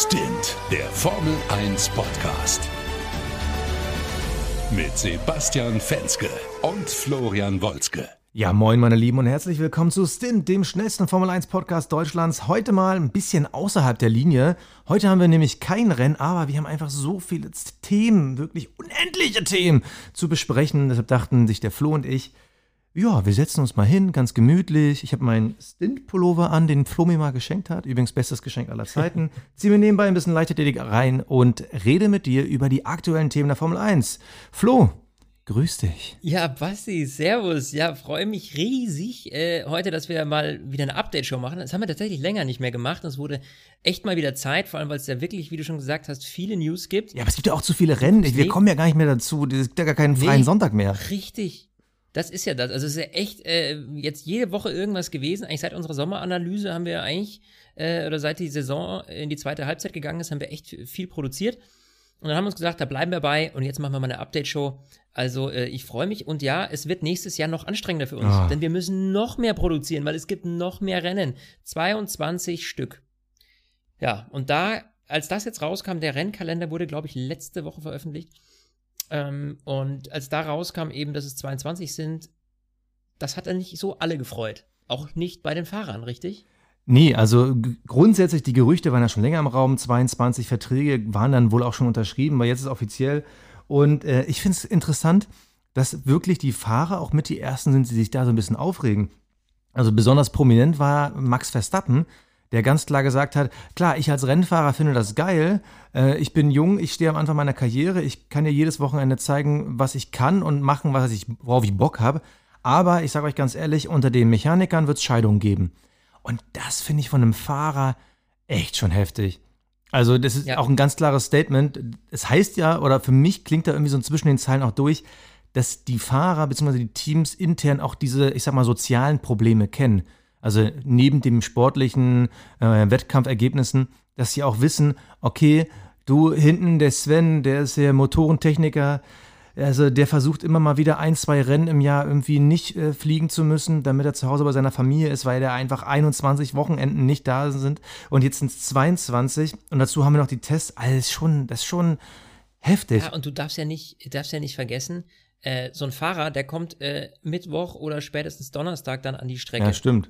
Stint, der Formel 1 Podcast. Mit Sebastian Fenske und Florian Wolzke. Ja, moin meine Lieben und herzlich willkommen zu Stint, dem schnellsten Formel 1 Podcast Deutschlands. Heute mal ein bisschen außerhalb der Linie. Heute haben wir nämlich kein Rennen, aber wir haben einfach so viele Themen, wirklich unendliche Themen zu besprechen. Deshalb dachten sich der Flo und ich, ja, wir setzen uns mal hin, ganz gemütlich. Ich habe meinen Stint-Pullover an, den Flo mir mal geschenkt hat. Übrigens bestes Geschenk aller Zeiten. Zieh mir nebenbei ein bisschen Leichtathletik rein und rede mit dir über die aktuellen Themen der Formel 1. Flo, grüß dich. Ja, Basti, servus. Ja, freue mich riesig äh, heute, dass wir mal wieder eine Update-Show machen. Das haben wir tatsächlich länger nicht mehr gemacht. Es wurde echt mal wieder Zeit, vor allem, weil es ja wirklich, wie du schon gesagt hast, viele News gibt. Ja, aber es gibt ja auch zu viele Rennen. Wir kommen ja gar nicht mehr dazu. Es gibt ja gar keinen freien nee, Sonntag mehr. Richtig. Das ist ja das. Also es ist ja echt äh, jetzt jede Woche irgendwas gewesen. Eigentlich seit unserer Sommeranalyse haben wir eigentlich, äh, oder seit die Saison in die zweite Halbzeit gegangen ist, haben wir echt viel produziert. Und dann haben wir uns gesagt, da bleiben wir bei und jetzt machen wir mal eine Update-Show. Also äh, ich freue mich und ja, es wird nächstes Jahr noch anstrengender für uns, oh. denn wir müssen noch mehr produzieren, weil es gibt noch mehr Rennen. 22 Stück. Ja, und da, als das jetzt rauskam, der Rennkalender wurde, glaube ich, letzte Woche veröffentlicht. Ähm, und als da rauskam eben, dass es 22 sind, das hat dann nicht so alle gefreut. Auch nicht bei den Fahrern, richtig? Nee, also grundsätzlich, die Gerüchte waren ja schon länger im Raum, 22 Verträge waren dann wohl auch schon unterschrieben, aber jetzt ist es offiziell. Und äh, ich finde es interessant, dass wirklich die Fahrer auch mit die Ersten sind, die sich da so ein bisschen aufregen. Also besonders prominent war Max Verstappen, der ganz klar gesagt hat, klar, ich als Rennfahrer finde das geil, äh, ich bin jung, ich stehe am Anfang meiner Karriere, ich kann dir jedes Wochenende zeigen, was ich kann und machen, was ich, worauf ich Bock habe. Aber ich sage euch ganz ehrlich, unter den Mechanikern wird es Scheidungen geben. Und das finde ich von einem Fahrer echt schon heftig. Also, das ist ja. auch ein ganz klares Statement. Es heißt ja, oder für mich klingt da irgendwie so zwischen den Zeilen auch durch, dass die Fahrer bzw. die Teams intern auch diese, ich sag mal, sozialen Probleme kennen. Also neben den sportlichen äh, Wettkampfergebnissen, dass sie auch wissen, okay, du hinten, der Sven, der ist der Motorentechniker, also der versucht immer mal wieder ein, zwei Rennen im Jahr irgendwie nicht äh, fliegen zu müssen, damit er zu Hause bei seiner Familie ist, weil er einfach 21 Wochenenden nicht da sind und jetzt sind es 22 und dazu haben wir noch die Tests. Alles schon, das ist schon heftig. Ja, und du darfst ja nicht, darfst ja nicht vergessen, äh, so ein Fahrer, der kommt äh, Mittwoch oder spätestens Donnerstag dann an die Strecke. Ja, stimmt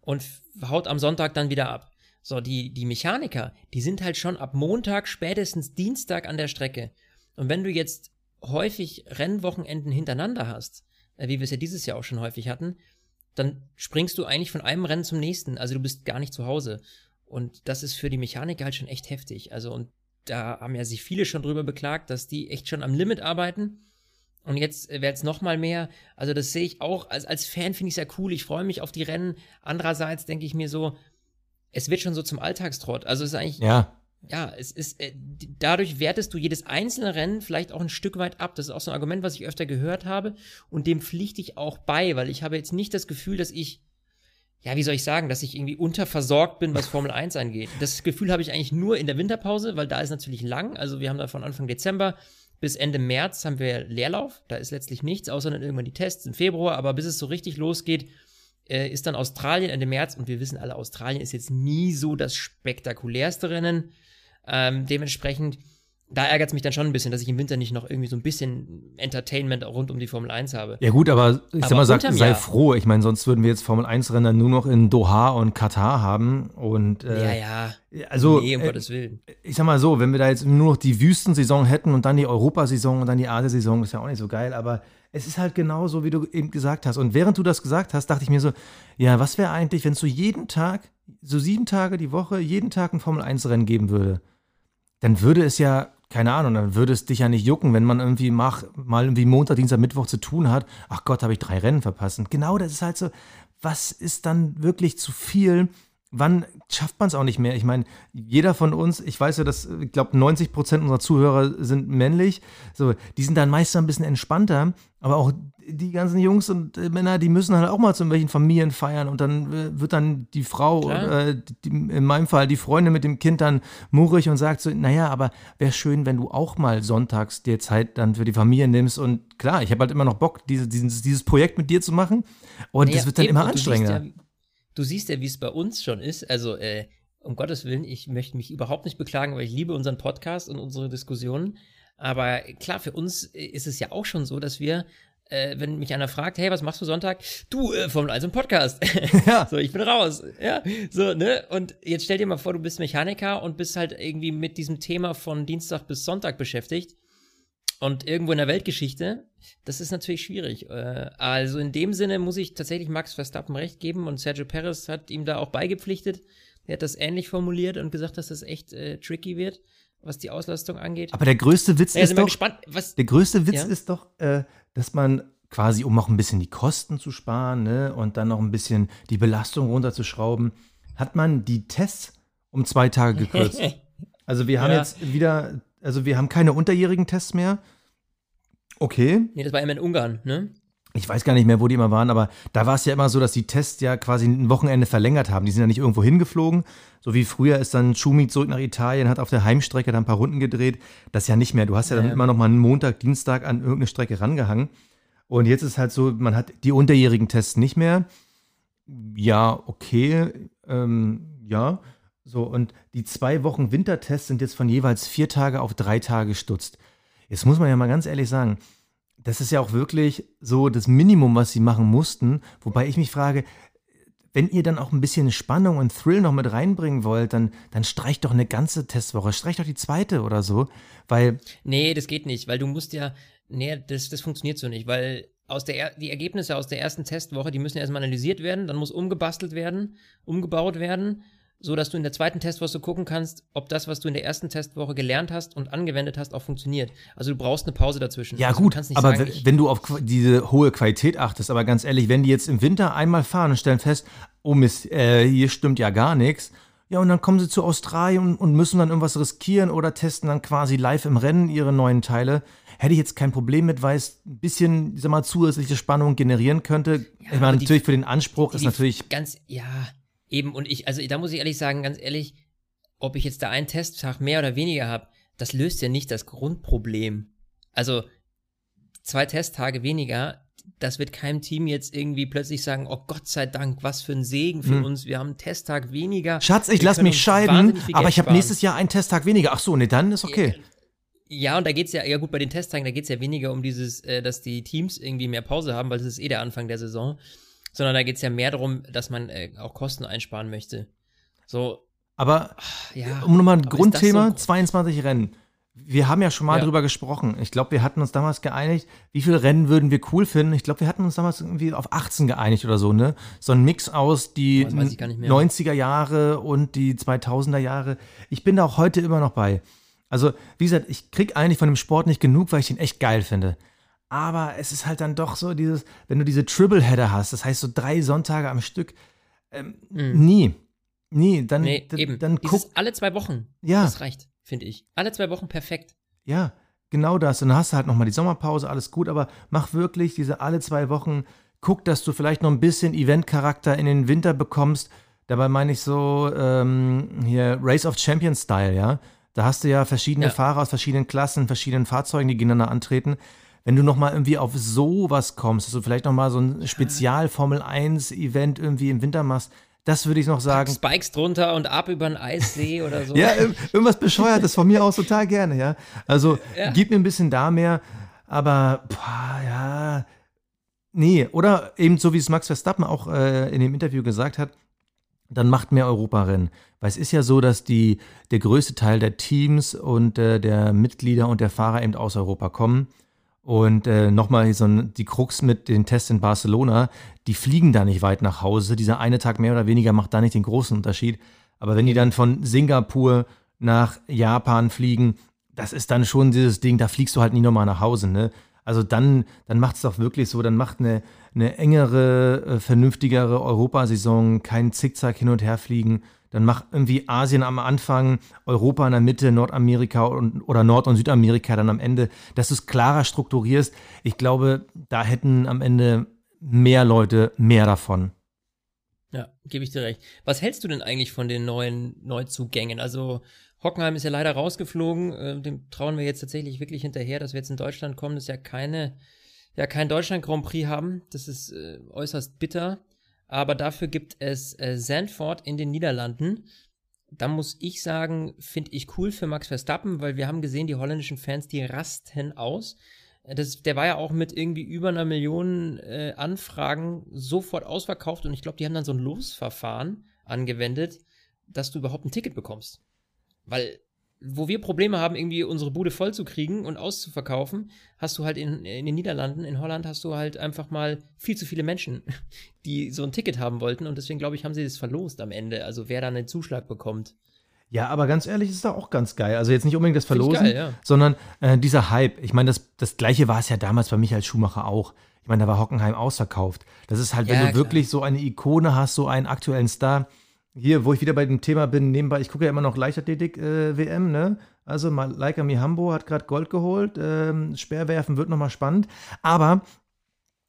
und haut am Sonntag dann wieder ab. So, die, die Mechaniker, die sind halt schon ab Montag, spätestens Dienstag an der Strecke. Und wenn du jetzt häufig Rennwochenenden hintereinander hast, äh, wie wir es ja dieses Jahr auch schon häufig hatten, dann springst du eigentlich von einem Rennen zum nächsten. Also du bist gar nicht zu Hause. Und das ist für die Mechaniker halt schon echt heftig. Also, und da haben ja sich viele schon drüber beklagt, dass die echt schon am Limit arbeiten. Und jetzt äh, wäre es nochmal mehr. Also, das sehe ich auch. Als, als Fan finde ich es ja cool. Ich freue mich auf die Rennen. Andererseits denke ich mir so, es wird schon so zum Alltagstrott. Also, es ist eigentlich. Ja. Ja, es ist, äh, dadurch wertest du jedes einzelne Rennen vielleicht auch ein Stück weit ab. Das ist auch so ein Argument, was ich öfter gehört habe. Und dem pflichte ich auch bei, weil ich habe jetzt nicht das Gefühl, dass ich, ja, wie soll ich sagen, dass ich irgendwie unterversorgt bin, was Formel 1 angeht. Das Gefühl habe ich eigentlich nur in der Winterpause, weil da ist natürlich lang. Also wir haben da von Anfang Dezember bis Ende März haben wir Leerlauf. Da ist letztlich nichts, außer dann irgendwann die Tests im Februar. Aber bis es so richtig losgeht, äh, ist dann Australien Ende März. Und wir wissen alle, Australien ist jetzt nie so das spektakulärste Rennen. Ähm, dementsprechend da ärgert es mich dann schon ein bisschen, dass ich im Winter nicht noch irgendwie so ein bisschen Entertainment rund um die Formel 1 habe. Ja gut, aber ich aber sag mal, sag, sei Jahr. froh. Ich meine, sonst würden wir jetzt Formel 1-Rennen nur noch in Doha und Katar haben. Und, äh, ja, ja. Also, nee, um äh, Gottes Willen. Ich sag mal so, wenn wir da jetzt nur noch die Wüstensaison hätten und dann die Europasaison und dann die Asiensaison, ist ja auch nicht so geil. Aber es ist halt genau so, wie du eben gesagt hast. Und während du das gesagt hast, dachte ich mir so, ja, was wäre eigentlich, wenn es so jeden Tag, so sieben Tage die Woche, jeden Tag ein Formel 1-Rennen geben würde? Dann würde es ja keine Ahnung, dann würde es dich ja nicht jucken, wenn man irgendwie mach, mal irgendwie Montag, Dienstag, Mittwoch zu tun hat. Ach Gott, habe ich drei Rennen verpasst. Genau das ist halt so, was ist dann wirklich zu viel? Wann schafft man es auch nicht mehr? Ich meine, jeder von uns, ich weiß ja, dass, ich glaube, 90 Prozent unserer Zuhörer sind männlich. So, die sind dann meist ein bisschen entspannter, aber auch die ganzen Jungs und äh, Männer, die müssen halt auch mal zu irgendwelchen Familien feiern und dann äh, wird dann die Frau, äh, die, in meinem Fall die Freundin mit dem Kind dann murrig und sagt so, naja, aber wäre schön, wenn du auch mal sonntags dir Zeit dann für die Familie nimmst und klar, ich habe halt immer noch Bock, diese, dieses, dieses Projekt mit dir zu machen und naja, das wird dann immer anstrengender. Du siehst ja, wie es bei uns schon ist. Also, äh, um Gottes Willen, ich möchte mich überhaupt nicht beklagen, weil ich liebe unseren Podcast und unsere Diskussionen. Aber klar, für uns ist es ja auch schon so, dass wir äh, wenn mich einer fragt, hey, was machst du Sonntag? Du, äh, Formel 1 und Podcast. Ja. so, ich bin raus. Ja, so, ne? Und jetzt stell dir mal vor, du bist Mechaniker und bist halt irgendwie mit diesem Thema von Dienstag bis Sonntag beschäftigt. Und irgendwo in der Weltgeschichte, das ist natürlich schwierig. Äh, also in dem Sinne muss ich tatsächlich Max Verstappen recht geben und Sergio Perez hat ihm da auch beigepflichtet. Er hat das ähnlich formuliert und gesagt, dass das echt äh, tricky wird, was die Auslastung angeht. Aber der größte Witz Ja, ist doch, gespannt, der größte Witz Ja? ist doch, äh, dass man quasi, um auch ein bisschen die Kosten zu sparen ne, und dann noch ein bisschen die Belastung runterzuschrauben, hat man die Tests um zwei Tage gekürzt. Also wir haben Ja. jetzt wieder, also wir haben keine unterjährigen Tests mehr. Okay, Nee, das war immer in Ungarn, ne? ich weiß gar nicht mehr, wo die immer waren, aber da war es ja immer so, dass die Tests ja quasi ein Wochenende verlängert haben. Die sind ja nicht irgendwo hingeflogen. So wie früher ist dann Schumi zurück nach Italien, hat auf der Heimstrecke dann ein paar Runden gedreht. Das ja nicht mehr. Du hast ja dann Ja. immer noch mal einen Montag, Dienstag an irgendeine Strecke rangehangen. Und jetzt ist halt so, man hat die unterjährigen Tests nicht mehr. Ja, okay, ähm, ja. So, und die zwei Wochen Wintertests sind jetzt von jeweils vier Tage auf drei Tage gestutzt. Jetzt muss man ja mal ganz ehrlich sagen, das ist ja auch wirklich so das Minimum, was sie machen mussten. Wobei ich mich frage, wenn ihr dann auch ein bisschen Spannung und Thrill noch mit reinbringen wollt, dann, dann streicht doch eine ganze Testwoche, streicht doch die zweite oder so. Weil, Nee, das geht nicht, weil du musst ja, nee, das, das funktioniert so nicht, weil aus der, er- die Ergebnisse aus der ersten Testwoche, die müssen erstmal analysiert werden, dann muss umgebastelt werden, umgebaut werden, so dass du in der zweiten Testwoche gucken kannst, ob das, was du in der ersten Testwoche gelernt hast und angewendet hast, auch funktioniert. Also du brauchst eine Pause dazwischen. ja also gut, aber sagen, wenn du auf diese hohe Qualität achtest, aber ganz ehrlich, wenn die jetzt im Winter einmal fahren und stellen fest, oh Mist, äh, hier stimmt ja gar nichts, ja, und dann kommen sie zu Australien und, und müssen dann irgendwas riskieren oder testen dann quasi live im Rennen ihre neuen Teile. Hätte ich jetzt kein Problem mit, weil es ein bisschen, sag mal, zusätzliche Spannung generieren könnte. ich meine, aber die- natürlich für den Anspruch ist die- natürlich ganz, ja, eben, und ich, also da muss ich ehrlich sagen, ganz ehrlich, ob ich jetzt da einen Testtag mehr oder weniger habe, das löst ja nicht das Grundproblem. Also zwei Testtage weniger, das wird keinem Team jetzt irgendwie plötzlich sagen, oh Gott sei Dank, was für ein Segen für Hm. uns, wir haben einen Testtag weniger. Schatz, ich lass mich scheiden, aber ich habe nächstes Jahr einen Testtag weniger. Ach so, nee, dann ist okay. Ja, und da geht's ja, ja gut, bei den Testtagen, da geht's ja weniger um dieses, äh, dass die Teams irgendwie mehr Pause haben, weil das ist eh der Anfang der Saison, sondern da geht's ja mehr darum, dass man äh, auch Kosten einsparen möchte. So, Aber ja. um nochmal ein Grundthema, so- 22 Rennen. Wir haben ja schon mal Ja. drüber gesprochen. Ich glaube, wir hatten uns damals geeinigt, wie viele Rennen würden wir cool finden. Ich glaube, wir hatten uns damals irgendwie auf 18 geeinigt oder so, ne? So ein Mix aus die Oh, das weiß ich gar nicht mehr. 90er Jahre und die 2000er Jahre. Ich bin da auch heute immer noch bei. Also, wie gesagt, ich krieg eigentlich von dem Sport nicht genug, weil ich den echt geil finde. Aber es ist halt dann doch so dieses, wenn du diese Triple-Header hast, das heißt so drei Sonntage am Stück, ähm, nie. Nie, dann, Nee, dann, eben. dann Dieses guck, alle zwei Wochen. Ja. Das reicht, finde ich. Alle zwei Wochen perfekt. Ja, genau das. Und dann hast du halt nochmal die Sommerpause, alles gut, aber mach wirklich diese alle zwei Wochen, guck, dass du vielleicht noch ein bisschen Event-Charakter in den Winter bekommst. Dabei meine ich so ähm, hier Race of Champions Style, ja. Da hast du ja verschiedene Ja. Fahrer aus verschiedenen Klassen, verschiedenen Fahrzeugen, die gegeneinander antreten. Wenn du nochmal irgendwie auf sowas kommst, dass du vielleicht nochmal so ein Spezial-Formel-1-Event irgendwie im Winter machst, das würde ich noch sagen. Spikes drunter und ab über den Eissee oder so. Ja, ir- irgendwas Bescheuertes von mir aus total gerne, ja. Also Ja. gib mir ein bisschen da mehr, aber boah, ja. Nee, oder eben so wie es Max Verstappen auch äh, in dem Interview gesagt hat, dann macht mehr Europarennen. Weil es ist ja so, dass die, der größte Teil der Teams und äh, der Mitglieder und der Fahrer eben aus Europa kommen. Und äh, nochmal so die Krux mit den Tests in Barcelona, die fliegen da nicht weit nach Hause. Dieser eine Tag mehr oder weniger macht da nicht den großen Unterschied. Aber wenn die dann von Singapur nach Japan fliegen, das ist dann schon dieses Ding, da fliegst du halt nie nochmal nach Hause, ne? Also dann, dann macht es doch wirklich so, dann macht eine, eine engere, äh, vernünftigere Europasaison, kein Zickzack hin und her fliegen. Dann macht irgendwie Asien am Anfang, Europa in der Mitte, Nordamerika und, oder Nord- und Südamerika dann am Ende, dass du es klarer strukturierst. Ich glaube, da hätten am Ende mehr Leute mehr davon. Ja, gebe ich dir recht. Was hältst du denn eigentlich von den neuen Neuzugängen? Also Hockenheim ist ja leider rausgeflogen. Äh, dem trauen wir jetzt tatsächlich wirklich hinterher, dass wir jetzt in Deutschland kommen, dass ja keine, ja kein Deutschland Grand Prix haben. Das ist äh, äußerst bitter. Aber dafür gibt es äh, Sandford in den Niederlanden, da muss ich sagen, finde ich cool für Max Verstappen, weil wir haben gesehen, die holländischen Fans, die rasten aus. Das, der war ja auch mit irgendwie über einer Million äh, Anfragen sofort ausverkauft und ich glaube, die haben dann so ein Losverfahren angewendet, dass du überhaupt ein Ticket bekommst. Weil wo wir Probleme haben, irgendwie unsere Bude voll zu kriegen und auszuverkaufen, hast du halt in, in den Niederlanden, in Holland hast du halt einfach mal viel zu viele Menschen, die so ein Ticket haben wollten und deswegen glaube ich, haben sie das verlost am Ende, also wer da einen Zuschlag bekommt. Ja, aber ganz ehrlich, ist da auch ganz geil. Also jetzt nicht unbedingt das Verlosen, geil, ja. sondern äh, dieser Hype. Ich meine, das, das gleiche war es ja damals bei Michael Schumacher auch. Ich meine, da war Hockenheim ausverkauft. Das ist halt, wenn Ja, du klar. wirklich so eine Ikone hast, so einen aktuellen Star. Hier, wo ich wieder bei dem Thema bin, nebenbei, ich gucke ja immer noch Leichtathletik-WM, ne? Also Leica Mihambo hat gerade Gold geholt. Ähm, Speerwerfen wird nochmal spannend. Aber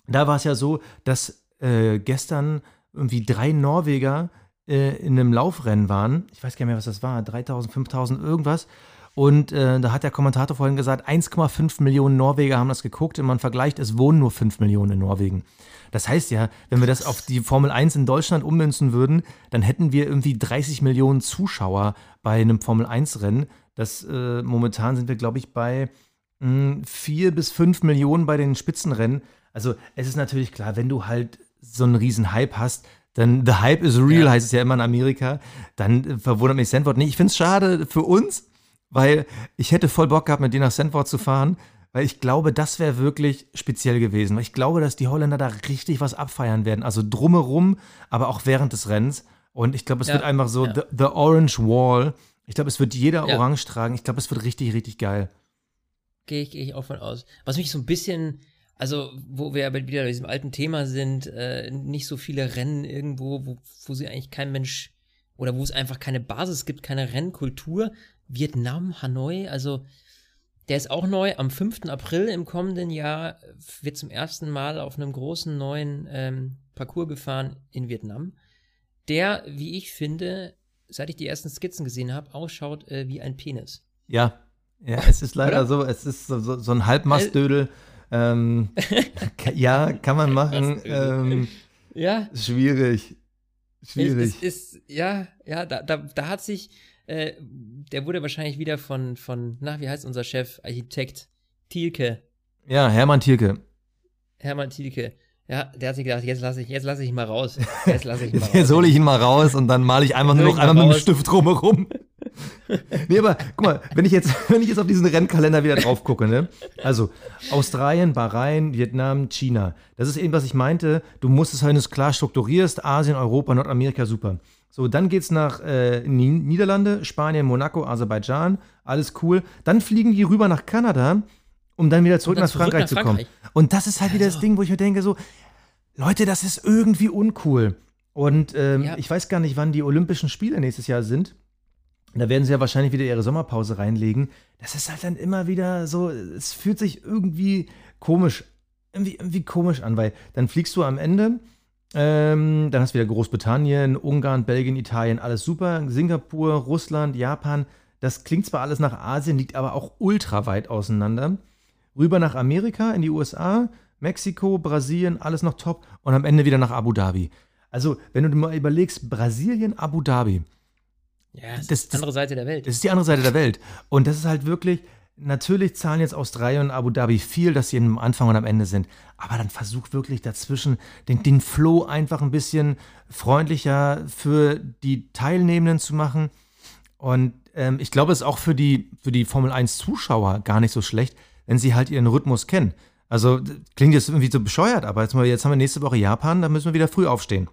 da war es ja so, dass äh, gestern irgendwie drei Norweger äh, in einem Laufrennen waren. Ich weiß gar nicht mehr, was das war. 3000, 5000, irgendwas. Und äh, da hat der Kommentator vorhin gesagt, 1,5 Millionen Norweger haben das geguckt. Und man vergleicht, es wohnen nur 5 Millionen in Norwegen. Das heißt ja, wenn wir das auf die Formel 1 in Deutschland ummünzen würden, dann hätten wir irgendwie 30 Millionen Zuschauer bei einem Formel 1-Rennen. Das äh, momentan sind wir, glaube ich, bei mh, 4 bis 5 Millionen bei den Spitzenrennen. Also es ist natürlich klar, wenn du halt so einen riesen Hype hast, dann the hype is real, Ja. heißt es ja immer in Amerika, dann äh, verwundert mich Sandford nicht. Ich finde es schade für uns, weil ich hätte voll Bock gehabt, mit dir nach Sandford zu fahren, weil ich glaube, das wäre wirklich speziell gewesen. Weil ich glaube, dass die Holländer da richtig was abfeiern werden. Also drumherum, aber auch während des Rennens. Und ich glaube, es Ja, wird einfach so ja. the, the Orange Wall. Ich glaube, es wird jeder Ja. orange tragen. Ich glaube, es wird richtig, richtig geil. Gehe ich, geh ich auch von aus. Was mich so ein bisschen, also wo wir aber wieder bei diesem alten Thema sind, äh, nicht so viele Rennen irgendwo, wo, wo sie eigentlich kein Mensch oder wo es einfach keine Basis gibt, keine Rennkultur. Vietnam, Hanoi, also der ist auch neu. Am 5. April im kommenden Jahr wird zum ersten Mal auf einem großen neuen ähm, Parcours gefahren in Vietnam, der, wie ich finde, seit ich die ersten Skizzen gesehen habe, ausschaut äh, wie ein Penis. Ja, ja, es ist leider Oder? so, es ist so, so, so ein Halbmastdödel. Ähm, ka- ja, kann man machen. Ähm, Ja, schwierig. Schwierig. Es ist, ja, ja, da, da, da hat sich, äh, der wurde wahrscheinlich wieder von, von, na, wie heißt unser Chef, Architekt Thielke, ja, Hermann Thielke. Hermann Thielke. Ja, der hat sich gedacht, jetzt lasse ich, jetzt lasse ich ihn mal raus. Jetzt lasse ich ihn mal raus. Jetzt hole ich ihn mal raus und dann male ich einfach nur noch einmal mit dem. Stift drumherum. nee, aber guck mal, wenn ich jetzt, wenn ich jetzt auf diesen Rennkalender wieder drauf gucke, ne? Also Australien, Bahrain, Vietnam, China. Das ist eben, was ich meinte. Du musst es, wenn du es klar strukturierst, Asien, Europa, Nordamerika, super. So, dann geht's nach äh, Ni- Niederlande, Spanien, Monaco, Aserbaidschan, alles cool. Dann fliegen die rüber nach Kanada, um dann wieder zurück dann nach zurück Frankreich nach zu kommen. Frankreich. Und das ist halt wieder das Also. Ding, wo ich mir denke, so, Leute, das ist irgendwie uncool. Und ähm, Ja. ich weiß gar nicht, wann die Olympischen Spiele nächstes Jahr sind. Da werden sie ja wahrscheinlich wieder ihre Sommerpause reinlegen. Das ist halt dann immer wieder so, es fühlt sich irgendwie komisch, irgendwie, irgendwie komisch an, weil dann fliegst du am Ende, ähm, dann hast du wieder Großbritannien, Ungarn, Belgien, Italien, alles super, Singapur, Russland, Japan. Das klingt zwar alles nach Asien, liegt aber auch ultra weit auseinander. Rüber nach Amerika, in die USA, Mexiko, Brasilien, alles noch top und am Ende wieder nach Abu Dhabi. Also, wenn du dir mal überlegst, Brasilien, Abu Dhabi, Ja, das, Das- ist die andere Seite der Welt. das ist die andere Seite der Welt. Und das ist halt wirklich, natürlich zahlen jetzt Australien und Abu Dhabi viel, dass sie am Anfang und am Ende sind. Aber dann versuch wirklich dazwischen den, den Flow einfach ein bisschen freundlicher für die Teilnehmenden zu machen. Und ähm, ich glaube, es ist auch für die, für die Formel 1-Zuschauer gar nicht so schlecht, wenn sie halt ihren Rhythmus kennen. Also klingt jetzt irgendwie so bescheuert, aber jetzt, mal, jetzt haben wir nächste Woche Japan, da müssen wir wieder früh aufstehen.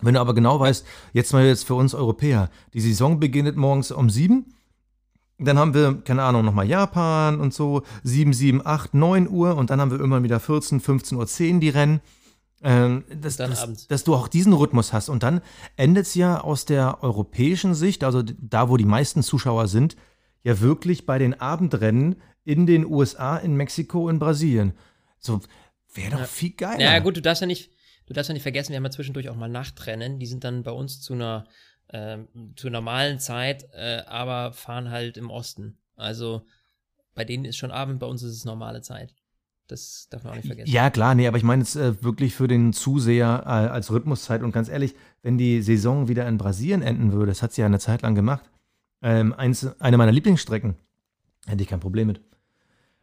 Wenn du aber genau weißt, jetzt mal jetzt für uns Europäer, die Saison beginnt morgens um sieben, dann haben wir, keine Ahnung, nochmal Japan und so, 7, 7, 8, 9 Uhr und dann haben wir irgendwann wieder 14, 15 Uhr 10 die Rennen. Ähm, dass, dann dass, dass du auch diesen Rhythmus hast. Und dann endet es ja aus der europäischen Sicht, also da, wo die meisten Zuschauer sind, ja wirklich bei den Abendrennen in den USA, in Mexiko, in Brasilien. So, wäre doch Ja. viel geiler. Ja, gut, du darfst ja nicht, du darfst ja nicht vergessen, wir haben ja zwischendurch auch mal Nachtrennen, die sind dann bei uns zu einer, ähm, zur normalen Zeit, äh, aber fahren halt im Osten. Also bei denen ist schon Abend, bei uns ist es normale Zeit. Das darf man auch nicht vergessen. Ja, klar, nee, aber ich meine jetzt äh, wirklich für den Zuseher äh, als Rhythmuszeit und ganz ehrlich, wenn die Saison wieder in Brasilien enden würde, das hat sie ja eine Zeit lang gemacht, ähm, eins, eine meiner Lieblingsstrecken, hätte ich kein Problem mit.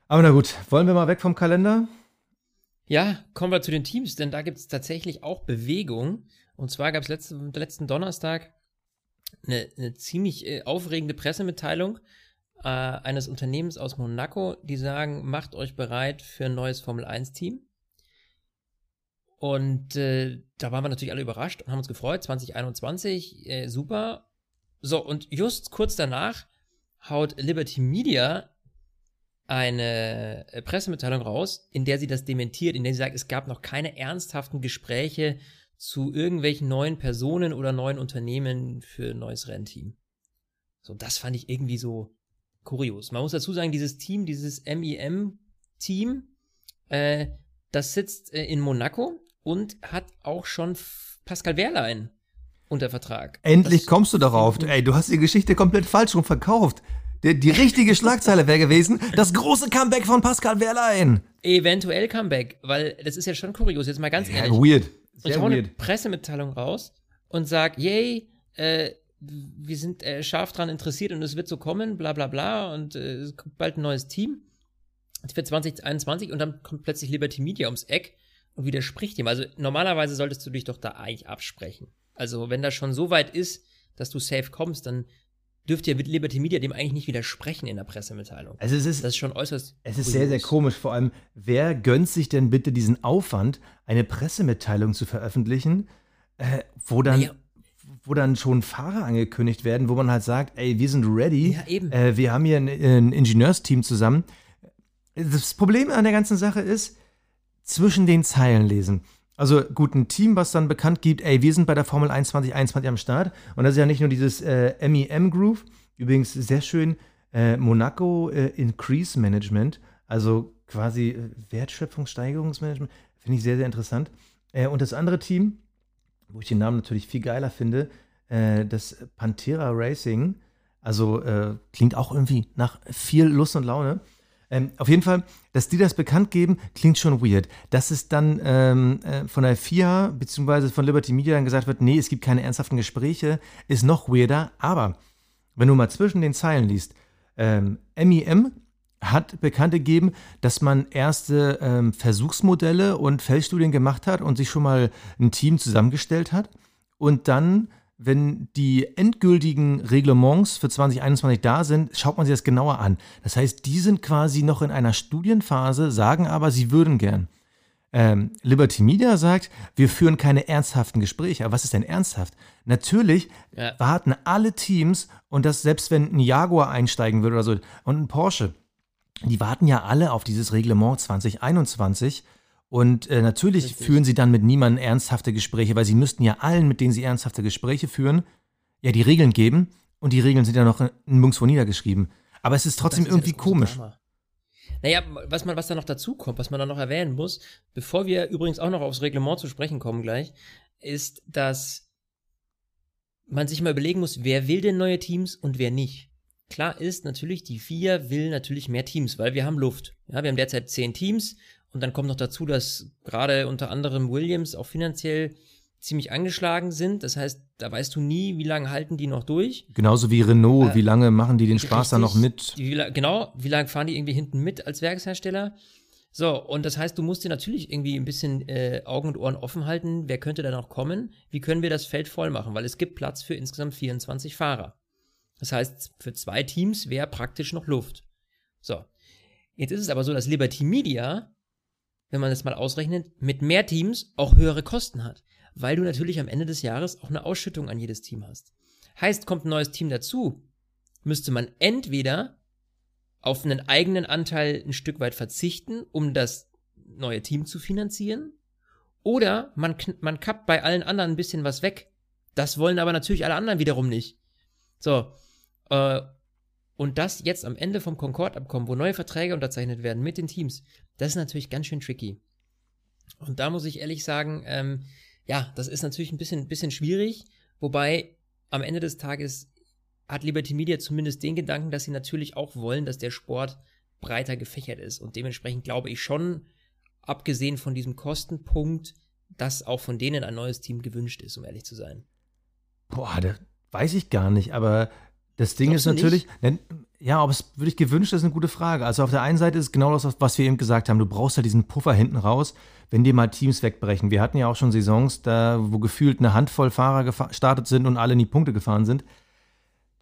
Aber na gut, wollen wir mal weg vom Kalender? Ja, kommen wir zu den Teams, denn da gibt es tatsächlich auch Bewegung. Und zwar gab es letzte, letzten Donnerstag eine, eine ziemlich äh, aufregende Pressemitteilung äh, eines Unternehmens aus Monaco, die sagen, macht euch bereit für ein neues Formel 1-Team. Und äh, da waren wir natürlich alle überrascht und haben uns gefreut. 2021, äh, super. So, und just kurz danach haut Liberty Media eine äh, Pressemitteilung raus, in der sie das dementiert, in der sie sagt, es gab noch keine ernsthaften Gespräche zu irgendwelchen neuen Personen oder neuen Unternehmen für ein neues Rennteam. So, das fand ich irgendwie so kurios. Man muss dazu sagen, dieses Team, dieses MIM-Team, äh, das sitzt äh, in Monaco und hat auch schon Pascal Wehrlein unter Vertrag. Endlich das kommst du darauf. Ey, du hast die Geschichte komplett falsch rum verkauft. Die, die richtige Schlagzeile wäre gewesen, das große Comeback von Pascal Wehrlein. Eventuell Comeback, weil das ist ja schon kurios, jetzt mal ganz ehrlich. Ja, weird. Sehr ich hau eine Pressemitteilung raus und sag, yay, äh, wir sind äh, scharf dran interessiert und es wird so kommen, bla bla bla und äh, es kommt bald ein neues Team für 2021 und dann kommt plötzlich Liberty Media ums Eck und widerspricht ihm. Also normalerweise solltest du dich doch da eigentlich absprechen. Also wenn das schon so weit ist, dass du safe kommst, dann dürfte ja Liberty Media dem eigentlich nicht widersprechen in der Pressemitteilung. Also es ist, das ist schon äußerst. Es ist sehr, sehr komisch. Vor allem, wer gönnt sich denn bitte diesen Aufwand, eine Pressemitteilung zu veröffentlichen, äh, wo dann. Naja. Wo dann schon Fahrer angekündigt werden, wo man halt sagt, ey, wir sind ready, ja, eben. Äh, wir haben hier ein, ein Ingenieursteam zusammen. Das Problem an der ganzen Sache ist, zwischen den Zeilen lesen. Also gut, ein Team, was dann bekannt gibt, ey, wir sind bei der Formel 1 2021 am Start. Und das ist ja nicht nur dieses äh, MEM Groove, übrigens sehr schön, äh, Monaco äh, Increase Management, also quasi äh, Wertschöpfungssteigerungsmanagement, finde ich sehr, sehr interessant. Äh, und das andere Team, wo ich den Namen natürlich viel geiler finde, äh, das Pantera Racing, also klingt auch irgendwie nach viel Lust und Laune. Ähm, auf jeden Fall, dass die das bekannt geben, klingt schon weird. Dass es dann ähm, äh, von der FIA bzw. von Liberty Media dann gesagt wird, nee, es gibt keine ernsthaften Gespräche, ist noch weirder. Aber wenn du mal zwischen den Zeilen liest, ähm, MIM hat bekannt gegeben, dass man erste ähm, Versuchsmodelle und Feldstudien gemacht hat und sich schon mal ein Team zusammengestellt hat und dann wenn die endgültigen Reglements für 2021 da sind, schaut man sich das genauer an. Das heißt, die sind quasi noch in einer Studienphase, sagen aber, sie würden gern. Ähm, Liberty Media sagt, wir führen keine ernsthaften Gespräche. Aber was ist denn ernsthaft? Natürlich ja. warten alle Teams und das selbst wenn ein Jaguar einsteigen würde oder so und ein Porsche, die warten ja alle auf dieses Reglement 2021 und äh, natürlich Richtig. führen sie dann mit niemandem ernsthafte Gespräche, weil sie müssten ja allen, mit denen sie ernsthafte Gespräche führen, ja die Regeln geben. Und die Regeln sind ja noch in nirgendwo niedergeschrieben. Aber es ist trotzdem ist irgendwie komisch. Drama. Naja, was, man, was da noch dazu kommt, was man da noch erwähnen muss, bevor wir übrigens auch noch aufs Reglement zu sprechen kommen gleich, ist, dass man sich mal überlegen muss, wer will denn neue Teams und wer nicht. Klar ist natürlich, die vier will natürlich mehr Teams, weil wir haben Luft. Ja, wir haben derzeit zehn Teams und dann kommt noch dazu, dass gerade unter anderem Williams auch finanziell ziemlich angeschlagen sind. Das heißt, da weißt du nie, wie lange halten die noch durch. Genauso wie Renault, äh, wie lange machen die den Spaß da noch mit? Wie, genau, wie lange fahren die irgendwie hinten mit als Werkshersteller? So, und das heißt, du musst dir natürlich irgendwie ein bisschen äh, Augen und Ohren offen halten. Wer könnte da noch kommen? Wie können wir das Feld voll machen? Weil es gibt Platz für insgesamt 24 Fahrer. Das heißt, für zwei Teams wäre praktisch noch Luft. So. Jetzt ist es aber so, dass Liberty Media wenn man das mal ausrechnet, mit mehr Teams auch höhere Kosten hat, weil du natürlich am Ende des Jahres auch eine Ausschüttung an jedes Team hast. Heißt, kommt ein neues Team dazu, müsste man entweder auf einen eigenen Anteil ein Stück weit verzichten, um das neue Team zu finanzieren, oder man, man kappt bei allen anderen ein bisschen was weg. Das wollen aber natürlich alle anderen wiederum nicht. So, äh, und das jetzt am Ende vom Concord-Abkommen, wo neue Verträge unterzeichnet werden mit den Teams, das ist natürlich ganz schön tricky. Und da muss ich ehrlich sagen, ähm, ja, das ist natürlich ein bisschen, bisschen schwierig, wobei am Ende des Tages hat Liberty Media zumindest den Gedanken, dass sie natürlich auch wollen, dass der Sport breiter gefächert ist. Und dementsprechend glaube ich schon, abgesehen von diesem Kostenpunkt, dass auch von denen ein neues Team gewünscht ist, um ehrlich zu sein. Boah, da weiß ich gar nicht, aber das Ding Glaubst ist natürlich, denn, ja, ob es wirklich gewünscht ist, eine gute Frage. Also auf der einen Seite ist es genau das, was wir eben gesagt haben. Du brauchst halt diesen Puffer hinten raus, wenn dir mal Teams wegbrechen. Wir hatten ja auch schon Saisons, da, wo gefühlt eine Handvoll Fahrer gestartet sind und alle in die Punkte gefahren sind.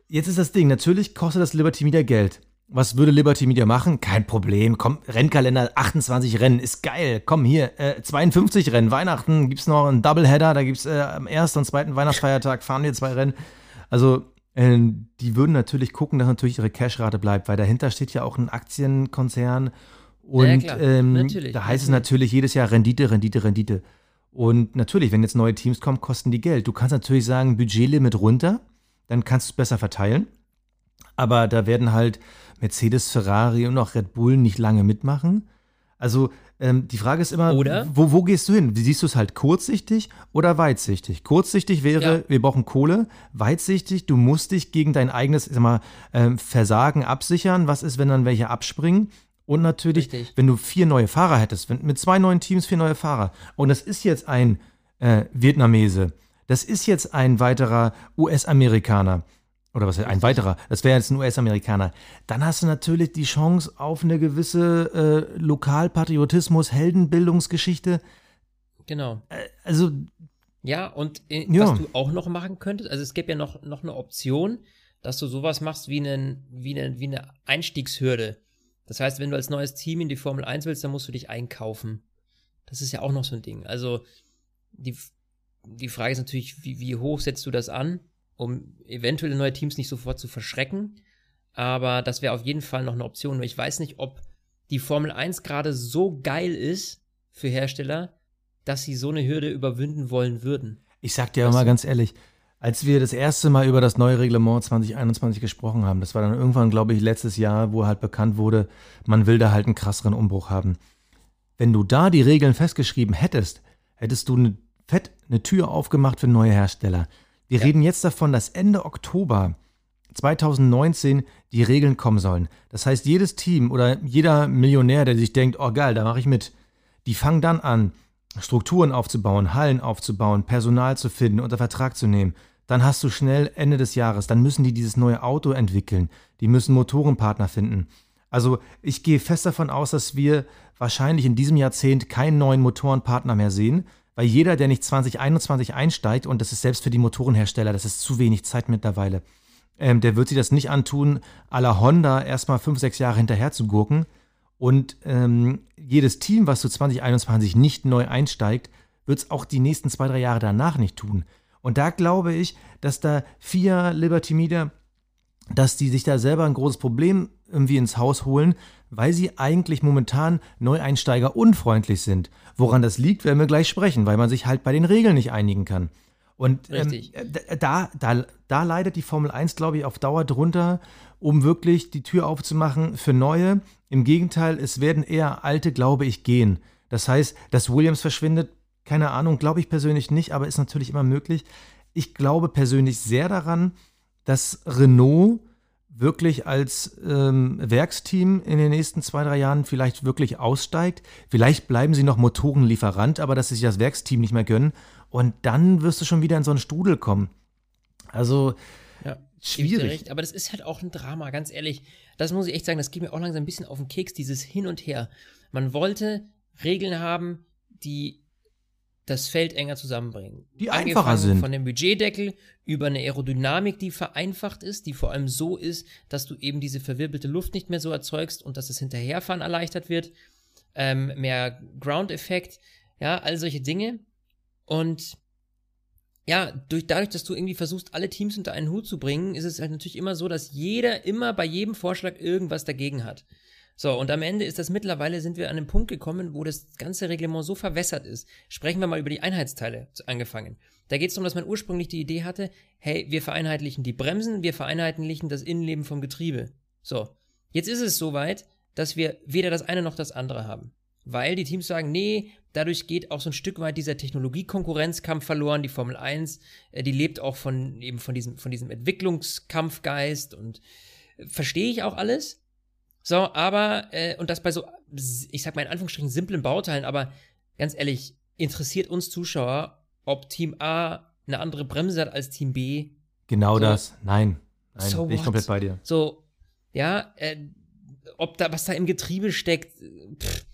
Jetzt ist das Ding, natürlich kostet das Liberty Media Geld. Was würde Liberty Media machen? Kein Problem. Komm, Rennkalender, 28 Rennen, ist geil. Komm hier, äh, 52 Rennen. Weihnachten gibt es noch einen Doubleheader, da gibt es äh, am ersten und zweiten Weihnachtsfeiertag fahren wir zwei Rennen. Also, die würden natürlich gucken, dass natürlich ihre Cashrate bleibt, weil dahinter steht ja auch ein Aktienkonzern. Und Ja, ähm, da heißt es natürlich. natürlich jedes Jahr Rendite, Rendite, Rendite. Und natürlich, wenn jetzt neue Teams kommen, kosten die Geld. Du kannst natürlich sagen, Budgetlimit runter, dann kannst du es besser verteilen. Aber da werden halt Mercedes, Ferrari und auch Red Bull nicht lange mitmachen. Also ähm, die Frage ist immer, Oder? Wo, wo gehst du hin? Siehst du es halt kurzsichtig oder weitsichtig? Kurzsichtig wäre, Ja. wir brauchen Kohle. Weitsichtig, du musst dich gegen dein eigenes sag mal, ähm, Versagen absichern. Was ist, wenn dann welche abspringen? Und natürlich, Richtig. wenn du vier neue Fahrer hättest, wenn, mit zwei neuen Teams vier neue Fahrer, und das ist jetzt ein äh, Vietnamese, das ist jetzt ein weiterer US-Amerikaner, oder was, ein weiterer, das wäre jetzt ein US-Amerikaner, dann hast du natürlich die Chance auf eine gewisse äh, Lokalpatriotismus, Heldenbildungsgeschichte. Genau. Also, Ja, und äh, Ja. was du auch noch machen könntest, also es gäbe ja noch, noch eine Option, dass du sowas machst wie, einen, wie, eine, wie eine Einstiegshürde. Das heißt, wenn du als neues Team in die Formel 1 willst, dann musst du dich einkaufen. Das ist ja auch noch so ein Ding. Also die, die Frage ist natürlich, wie, wie hoch setzt du das an, um eventuell neue Teams nicht sofort zu verschrecken. Aber das wäre auf jeden Fall noch eine Option. Nur ich weiß nicht, ob die Formel 1 gerade so geil ist für Hersteller, dass sie so eine Hürde überwinden wollen würden. ich sag dir Weißt mal du? ganz ehrlich, als wir das erste Mal über das neue Reglement 2021 gesprochen haben, das war dann irgendwann, glaube ich, letztes Jahr, wo halt bekannt wurde, man will da halt einen krasseren Umbruch haben. Wenn du da die Regeln festgeschrieben hättest, hättest du eine, fett eine Tür aufgemacht für neue Hersteller. Wir reden jetzt davon, dass Ende Oktober 2019 die Regeln kommen sollen. Das heißt, jedes Team oder jeder Millionär, der sich denkt, oh geil, da mache ich mit, die fangen dann an, Strukturen aufzubauen, Hallen aufzubauen, Personal zu finden, unter Vertrag zu nehmen. Dann hast du schnell Ende des Jahres, dann müssen die dieses neue Auto entwickeln. Die müssen Motorenpartner finden. Also ich gehe fest davon aus, dass wir wahrscheinlich in diesem Jahrzehnt keinen neuen Motorenpartner mehr sehen, weil jeder, der nicht 2021 einsteigt, und das ist selbst für die Motorenhersteller, das ist zu wenig Zeit mittlerweile, ähm, der wird sich das nicht antun, à la Honda erstmal fünf, sechs Jahre hinterher zu gurken. Und ähm, jedes Team, was zu 2021 nicht neu einsteigt, wird es auch die nächsten zwei, drei Jahre danach nicht tun. Und da glaube ich, dass da FIA, Liberty Media, dass die sich da selber ein großes Problem irgendwie ins Haus holen, weil sie eigentlich momentan Neueinsteiger unfreundlich sind. Woran das liegt, werden wir gleich sprechen, weil man sich halt bei den Regeln nicht einigen kann. Und ähm, äh, da, da, da leidet die Formel 1, glaube ich, auf Dauer drunter, um wirklich die Tür aufzumachen für neue. Im Gegenteil, es werden eher alte, glaube ich, gehen. Das heißt, dass Williams verschwindet, keine Ahnung, glaube ich persönlich nicht, aber ist natürlich immer möglich. Ich glaube persönlich sehr daran, dass Renault wirklich als ähm, Werksteam in den nächsten zwei, drei Jahren vielleicht wirklich aussteigt. Vielleicht bleiben sie noch Motorenlieferant, aber dass sie sich das Werksteam nicht mehr gönnen. Und dann wirst du schon wieder in so einen Strudel kommen. Also Ja, schwierig. recht, aber das ist halt auch ein Drama, ganz ehrlich. Das muss ich echt sagen, das geht mir auch langsam ein bisschen auf den Keks, dieses Hin und Her. Man wollte Regeln haben, die das Feld enger zusammenbringen. Die Angefangen einfacher sind. Von dem Budgetdeckel über eine Aerodynamik, die vereinfacht ist, die vor allem so ist, dass du eben diese verwirbelte Luft nicht mehr so erzeugst und dass das Hinterherfahren erleichtert wird. Ähm, mehr Ground-Effekt, ja, all solche Dinge. Und ja, durch, dadurch, dass du irgendwie versuchst, alle Teams unter einen Hut zu bringen, ist es halt natürlich immer so, dass jeder immer bei jedem Vorschlag irgendwas dagegen hat. So, und am Ende ist das mittlerweile, sind wir an einem Punkt gekommen, wo das ganze Reglement so verwässert ist. Sprechen wir mal über die Einheitsteile angefangen. Da geht es darum, dass man ursprünglich die Idee hatte, hey, wir vereinheitlichen die Bremsen, wir vereinheitlichen das Innenleben vom Getriebe. So, jetzt ist es soweit, dass wir weder das eine noch das andere haben. Weil die Teams sagen, nee, dadurch geht auch so ein Stück weit dieser Technologiekonkurrenzkampf verloren. Die Formel 1, äh, die lebt auch von eben von diesem, von diesem Entwicklungskampfgeist und äh, verstehe ich auch alles. So, aber, äh, und das bei so, ich sag mal in Anführungsstrichen simplen Bauteilen, aber ganz ehrlich, interessiert uns Zuschauer, ob Team A eine andere Bremse hat als Team B? Genau So. das. Nein. Nein, So bin ich what? komplett bei dir. So, ja, äh, ob da, was da im Getriebe steckt, pff,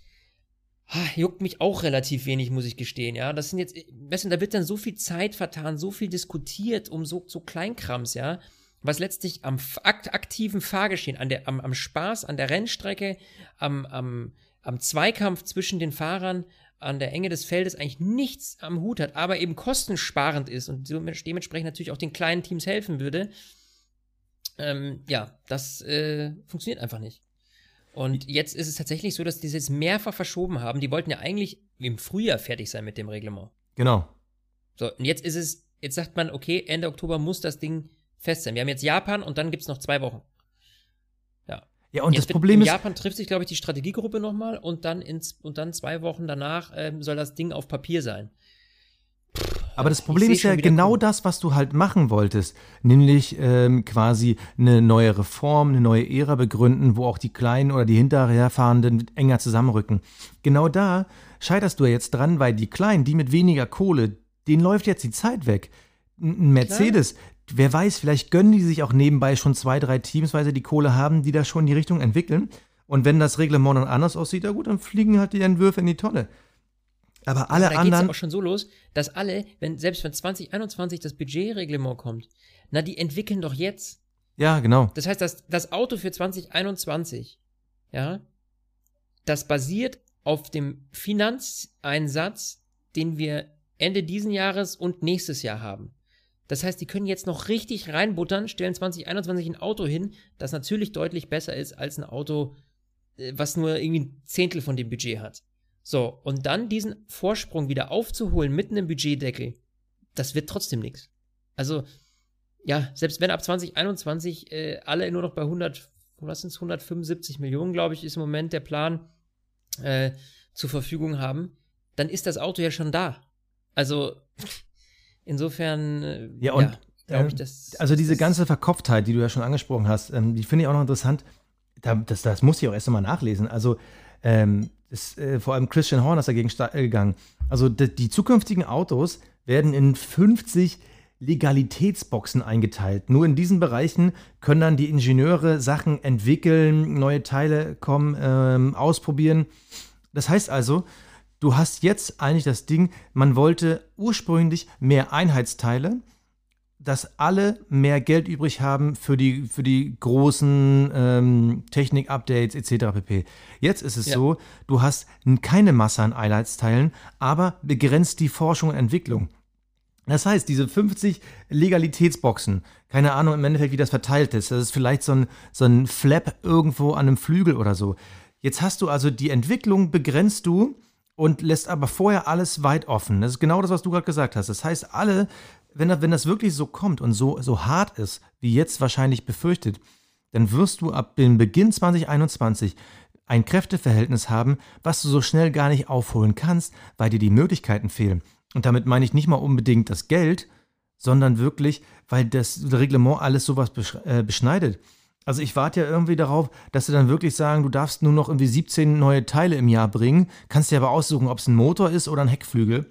ah, juckt mich auch relativ wenig, muss ich gestehen, ja. Das sind jetzt, weißt du, da wird dann so viel Zeit vertan, so viel diskutiert um so, so Kleinkrams, ja, was letztlich am aktiven Fahrgeschehen, an der, am, am Spaß, an der Rennstrecke, am, am, am Zweikampf zwischen den Fahrern, an der Enge des Feldes eigentlich nichts am Hut hat, aber eben kostensparend ist und dementsprechend natürlich auch den kleinen Teams helfen würde. Ähm, ja, das äh, funktioniert einfach nicht. Und jetzt ist es tatsächlich so, dass die es jetzt mehrfach verschoben haben. Die wollten ja eigentlich im Frühjahr fertig sein mit dem Reglement. Genau. So, und jetzt ist es, jetzt sagt man, okay, Ende Oktober muss das Ding fest sein. Wir haben jetzt Japan und dann gibt es noch zwei Wochen. Ja, und jetzt das Problem in ist, Japan trifft sich, glaube ich, die Strategiegruppe nochmal und dann ins, und dann zwei Wochen danach ähm, soll das Ding auf Papier sein. Aber das Problem ist ja genau kommen. das, was du halt machen wolltest. Nämlich ähm, quasi eine neue Reform, eine neue Ära begründen, wo auch die Kleinen oder die Hinterherfahrenden enger zusammenrücken. Genau da scheiterst du ja jetzt dran, weil die Kleinen, die mit weniger Kohle, denen läuft jetzt die Zeit weg. Ein Mercedes, wer weiß, vielleicht gönnen die sich auch nebenbei schon zwei, drei Teams, weil sie die Kohle haben, die da schon die Richtung entwickeln. Und wenn das Reglement dann anders aussieht, ja gut, dann fliegen halt die Entwürfe in die Tonne. Aber alle Aber da geht es anderen. auch schon so los, dass alle, wenn, selbst wenn 2021 das Budgetreglement kommt, na, die entwickeln doch jetzt. Ja, genau. Das heißt, das, das Auto für 2021, ja, das basiert auf dem Finanzeinsatz, den wir Ende diesen Jahres und nächstes Jahr haben. Das heißt, die können jetzt noch richtig reinbuttern, stellen 2021 ein Auto hin, das natürlich deutlich besser ist als ein Auto, äh, was nur irgendwie ein Zehntel von dem Budget hat. So, und dann diesen Vorsprung wieder aufzuholen mit einem Budgetdeckel, das wird trotzdem nichts. Also, ja, selbst wenn ab 2021 äh, alle nur noch bei 100, was sind 175 Millionen, glaube ich, ist im Moment der Plan, äh, zur Verfügung haben, dann ist das Auto ja schon da. Also, insofern, äh, Ja, und, glaube äh, ich, dass. Also diese das- ganze Verkopftheit, die du ja schon angesprochen hast, ähm, die finde ich auch noch interessant. Da, das, das muss ich auch erst einmal nachlesen. Also ähm, ist, äh, vor allem Christian Horner ist dagegen äh, gegangen. Also die, die zukünftigen Autos werden in 50 Legalitätsboxen eingeteilt. Nur in diesen Bereichen können dann die Ingenieure Sachen entwickeln, neue Teile kommen, ähm, ausprobieren. Das heißt also, du hast jetzt eigentlich das Ding, man wollte ursprünglich mehr Einheitsteile, dass alle mehr Geld übrig haben für die, für die großen ähm, Technik-Updates etc. pp. Jetzt ist es Ja. so, du hast keine Masse an Einheitsteilen, aber begrenzt die Forschung und Entwicklung. Das heißt, diese 50 Legalitätsboxen, keine Ahnung im Endeffekt, wie das verteilt ist. Das ist vielleicht so ein, so ein Flap irgendwo an einem Flügel oder so. Jetzt hast du also die Entwicklung begrenzt du und lässt aber vorher alles weit offen. Das ist genau das, was du gerade gesagt hast. Das heißt, alle, wenn das, wenn das wirklich so kommt und so, so hart ist, wie jetzt wahrscheinlich befürchtet, dann wirst du ab dem Beginn 2021 ein Kräfteverhältnis haben, was du so schnell gar nicht aufholen kannst, weil dir die Möglichkeiten fehlen. Und damit meine ich nicht mal unbedingt das Geld, sondern wirklich, weil das Reglement alles sowas äh, beschneidet. Also ich warte ja irgendwie darauf, dass sie dann wirklich sagen, du darfst nur noch irgendwie 17 neue Teile im Jahr bringen, kannst dir aber aussuchen, ob es ein Motor ist oder ein Heckflügel.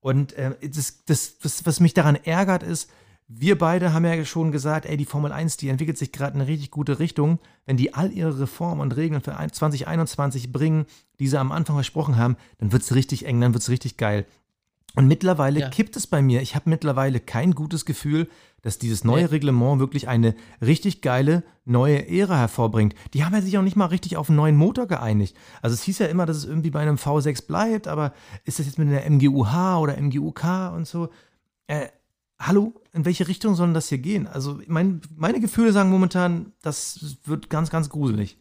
Und äh, das, das, das, was mich daran ärgert, ist, wir beide haben ja schon gesagt, ey, die Formel 1, die entwickelt sich gerade in eine richtig gute Richtung. Wenn die all ihre Reformen und Regeln für ein- 2021 bringen, die sie am Anfang versprochen haben, dann wird es richtig eng, dann wird es richtig geil. Und mittlerweile Ja. kippt es bei mir. Ich habe mittlerweile kein gutes Gefühl, dass dieses neue Nee. Reglement wirklich eine richtig geile neue Ära hervorbringt. Die haben ja sich auch nicht mal richtig auf einen neuen Motor geeinigt. Also es hieß ja immer, dass es irgendwie bei einem V6 bleibt, aber ist das jetzt mit einer MGUH oder MGUK und so? Äh, hallo, in welche Richtung soll das hier gehen? Also mein, meine Gefühle sagen momentan, das wird ganz, ganz gruselig.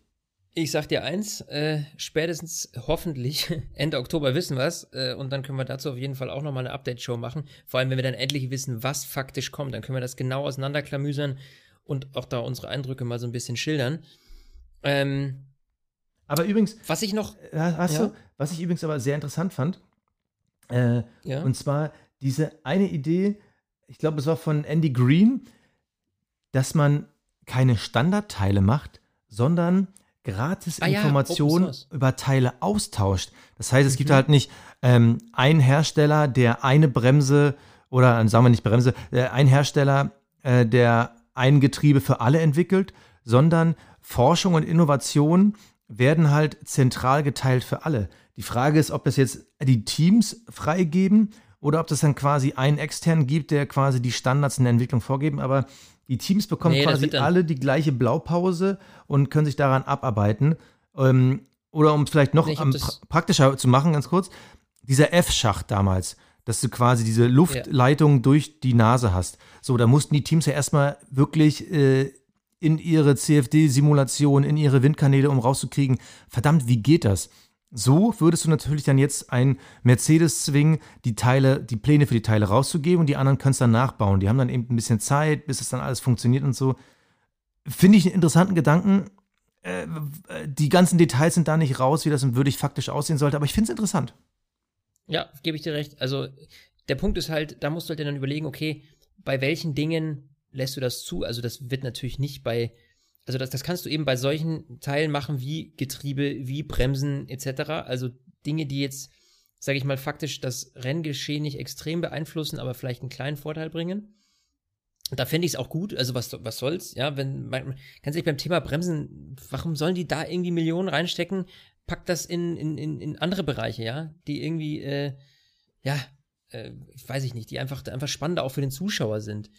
Ich sag dir eins, äh, spätestens hoffentlich Ende Oktober wissen wir's äh, und dann können wir dazu auf jeden Fall auch nochmal eine Update-Show machen. Vor allem, wenn wir dann endlich wissen, was faktisch kommt, dann können wir das genau auseinanderklamüsern und auch da unsere Eindrücke mal so ein bisschen schildern. Ähm, Aber übrigens, was ich noch, äh, hast Ja. du, was ich übrigens aber sehr interessant fand, äh, ja, Und zwar diese eine Idee, ich glaube, es war von Andy Green, dass man keine Standardteile macht, sondern gratis Ah ja, Informationen Source. über Teile austauscht. Das heißt, es gibt halt nicht ähm, einen Hersteller, der eine Bremse oder äh, sagen wir nicht Bremse, äh, ein Hersteller, äh, der ein Getriebe für alle entwickelt, sondern Forschung und Innovation werden halt zentral geteilt für alle. Die Frage ist, ob das jetzt die Teams freigeben oder ob das dann quasi einen externen gibt, der quasi die Standards in der Entwicklung vorgeben. Aber die Teams bekommen Nee, quasi alle die gleiche Blaupause und können sich daran abarbeiten. Ähm, oder um es vielleicht noch Nee, pra praktischer zu machen, ganz kurz, dieser F-Schacht damals, dass du quasi diese Luftleitung durch die Nase hast. So, da mussten die Teams ja erstmal wirklich äh, in ihre CFD-Simulation, in ihre Windkanäle, um rauszukriegen, verdammt, wie geht das? So würdest du natürlich dann jetzt ein Mercedes zwingen, die Teile, die Pläne für die Teile rauszugeben und die anderen es dann nachbauen. Die haben dann eben ein bisschen Zeit, bis es dann alles funktioniert und so. Finde ich einen interessanten Gedanken. Äh, die ganzen Details sind da nicht raus, wie das würdig faktisch aussehen sollte, aber ich finde es interessant. Ja, gebe ich dir recht. Also der Punkt ist halt, da musst du halt dann überlegen, okay, bei welchen Dingen lässt du das zu? Also das wird natürlich nicht bei, also das, das kannst du eben bei solchen Teilen machen wie Getriebe, wie Bremsen etc. Also Dinge, die jetzt, sage ich mal, faktisch das Renngeschehen nicht extrem beeinflussen, aber vielleicht einen kleinen Vorteil bringen. Da fände ich es auch gut, also was, was soll's, ja, wenn, man, ganz ehrlich, beim Thema Bremsen, warum sollen die da irgendwie Millionen reinstecken? Packt das in, in, in, in andere Bereiche, ja, die irgendwie, äh, ja, äh, weiß ich nicht, die einfach, einfach spannender auch für den Zuschauer sind.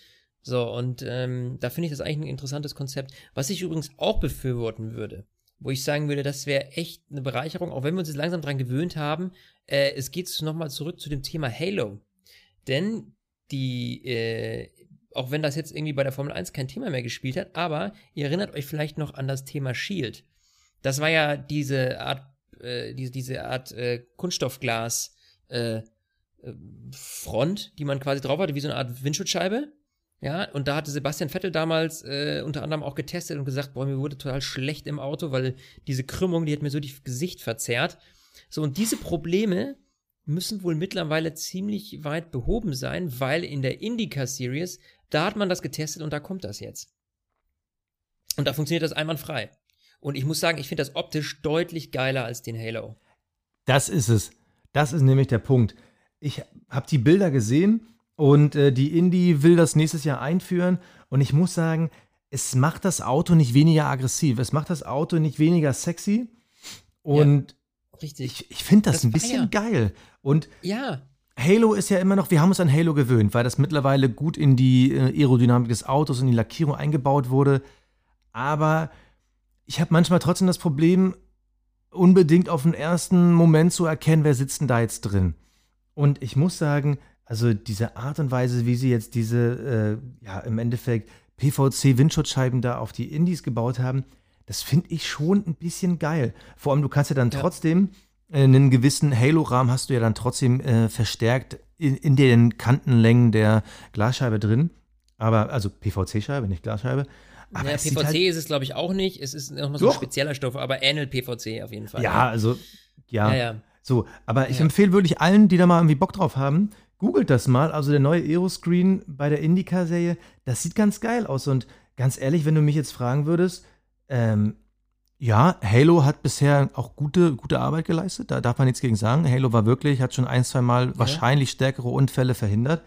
So, und ähm, da finde ich das eigentlich ein interessantes Konzept. Was ich übrigens auch befürworten würde, wo ich sagen würde, das wäre echt eine Bereicherung, auch wenn wir uns jetzt langsam dran gewöhnt haben, äh, es geht nochmal zurück zu dem Thema Halo. Denn die, äh, auch wenn das jetzt irgendwie bei der Formel 1 kein Thema mehr gespielt hat, aber ihr erinnert euch vielleicht noch an das Thema Shield. Das war ja diese Art, äh, diese, diese Art äh, Kunststoffglas äh, äh, Front, die man quasi drauf hatte, wie so eine Art Windschutzscheibe. Ja, und da hatte Sebastian Vettel damals äh, unter anderem auch getestet und gesagt, boah, mir wurde total schlecht im Auto, weil diese Krümmung, die hat mir so das Gesicht verzerrt. So, und diese Probleme müssen wohl mittlerweile ziemlich weit behoben sein, weil in der Indica Series, da hat man das getestet und da kommt das jetzt. Und da funktioniert das einwandfrei. Und ich muss sagen, ich finde das optisch deutlich geiler als den Halo. Das ist es. Das ist nämlich der Punkt. Ich habe die Bilder gesehen und äh, die Indie will das nächstes Jahr einführen. Und ich muss sagen, es macht das Auto nicht weniger aggressiv. Es macht das Auto nicht weniger sexy. Und Richtig. ich, ich finde das, Das ein bisschen ja- geil. Und ja, Halo ist ja immer noch, wir haben uns an Halo gewöhnt, weil das mittlerweile gut in die äh, Aerodynamik des Autos und die Lackierung eingebaut wurde. Aber ich habe manchmal trotzdem das Problem, unbedingt auf den ersten Moment zu erkennen, wer sitzt denn da jetzt drin. Und ich muss sagen, also diese Art und Weise, wie sie jetzt diese, äh, ja, im Endeffekt PVC-Windschutzscheiben da auf die Indies gebaut haben, das finde ich schon ein bisschen geil. Vor allem, du kannst ja dann Ja. trotzdem äh, einen gewissen Halo-Rahmen hast du ja dann trotzdem äh, verstärkt in, in den Kantenlängen der Glasscheibe drin. Aber, also PVC-Scheibe, nicht Glasscheibe. Aber ja, es sieht PVC halt, ist es, glaube ich, auch nicht. Es ist nochmal so ein spezieller Stoff, aber ähnelt PVC auf jeden Fall. ja, also, ja. Ja, ja. So, aber ich empfehle wirklich allen, die da mal irgendwie Bock drauf haben, googelt das mal. Also der neue Aeroscreen bei der Indica-Serie, das sieht ganz geil aus. Und ganz ehrlich, wenn du mich jetzt fragen würdest, ähm, ja, Halo hat bisher auch gute, gute Arbeit geleistet, da darf man nichts gegen sagen. Halo war wirklich, hat schon ein, zwei Mal wahrscheinlich stärkere Unfälle verhindert.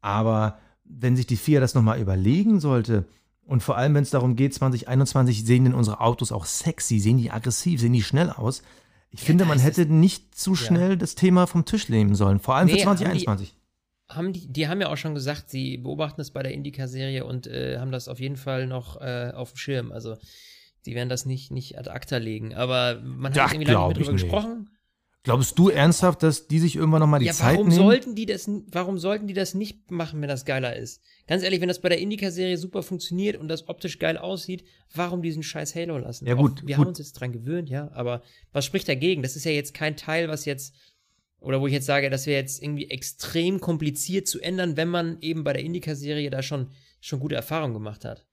Aber wenn sich die FIA das nochmal überlegen sollte, und vor allem, wenn es darum geht, 2021 sehen denn unsere Autos auch sexy, sehen die aggressiv, sehen die schnell aus. Ich finde, da man hätte nicht zu schnell das Thema vom Tisch nehmen sollen, vor allem Nee, für haben die- 2021. Haben die, die haben ja auch schon gesagt, sie beobachten das bei der Indica-Serie und äh, haben das auf jeden Fall noch äh, auf dem Schirm. Also, die werden das nicht, nicht ad acta legen. Aber man hat irgendwie lange nicht drüber gesprochen. Glaubst du ernsthaft, dass die sich irgendwann nochmal die ja, Zeit warum nehmen? sollten die das, warum sollten die das nicht machen, wenn das geiler ist? Ganz ehrlich, wenn das bei der Indica-Serie super funktioniert und das optisch geil aussieht, warum diesen scheiß Halo lassen? Ja, gut, Auch, wir gut. haben uns jetzt dran gewöhnt, ja, aber was spricht dagegen? Das ist ja jetzt kein Teil, was jetzt, oder wo ich jetzt sage, das wäre jetzt irgendwie extrem kompliziert zu ändern, wenn man eben bei der Indica-Serie da schon, schon gute Erfahrungen gemacht hat.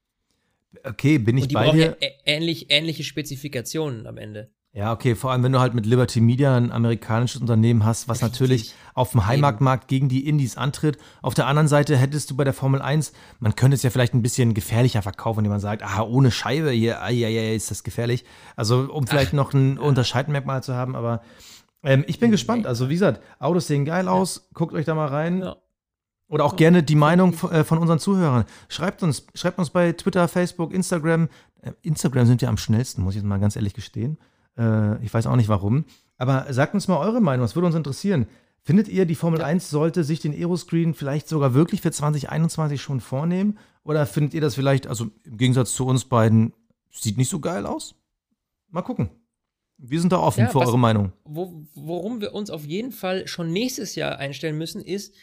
Okay, bin ich Und die bei dir. ähnlich, ähnliche Spezifikationen am Ende. Ja, okay, vor allem wenn du halt mit Liberty Media ein amerikanisches Unternehmen hast, was natürlich auf dem Heimatmarkt gegen die Indies antritt. Auf der anderen Seite hättest du bei der Formel 1, man könnte es ja vielleicht ein bisschen gefährlicher verkaufen, indem man sagt, ah, ohne Scheibe hier, ah, ja, ja, ist das gefährlich. Also um vielleicht Ach, noch ein ja. Unterscheidmerkmal zu haben, aber ähm, ich bin gespannt. Also wie gesagt, Autos sehen geil aus, guckt euch da mal rein. Ja. Oder auch gerne die Meinung äh, von unseren Zuhörern. Schreibt uns, schreibt uns bei Twitter, Facebook, Instagram. Äh, Instagram sind ja am schnellsten, muss ich jetzt mal ganz ehrlich gestehen. Äh, ich weiß auch nicht warum. Aber sagt uns mal eure Meinung, das würde uns interessieren. Findet ihr, die Formel ja. 1 sollte sich den Aeroscreen vielleicht sogar wirklich für 2021 schon vornehmen? Oder findet ihr das vielleicht, also im Gegensatz zu uns beiden, sieht nicht so geil aus? Mal gucken. Wir sind da offen ja, für was, eure Meinung. Wo, worum wir uns auf jeden Fall schon nächstes Jahr einstellen müssen, ist,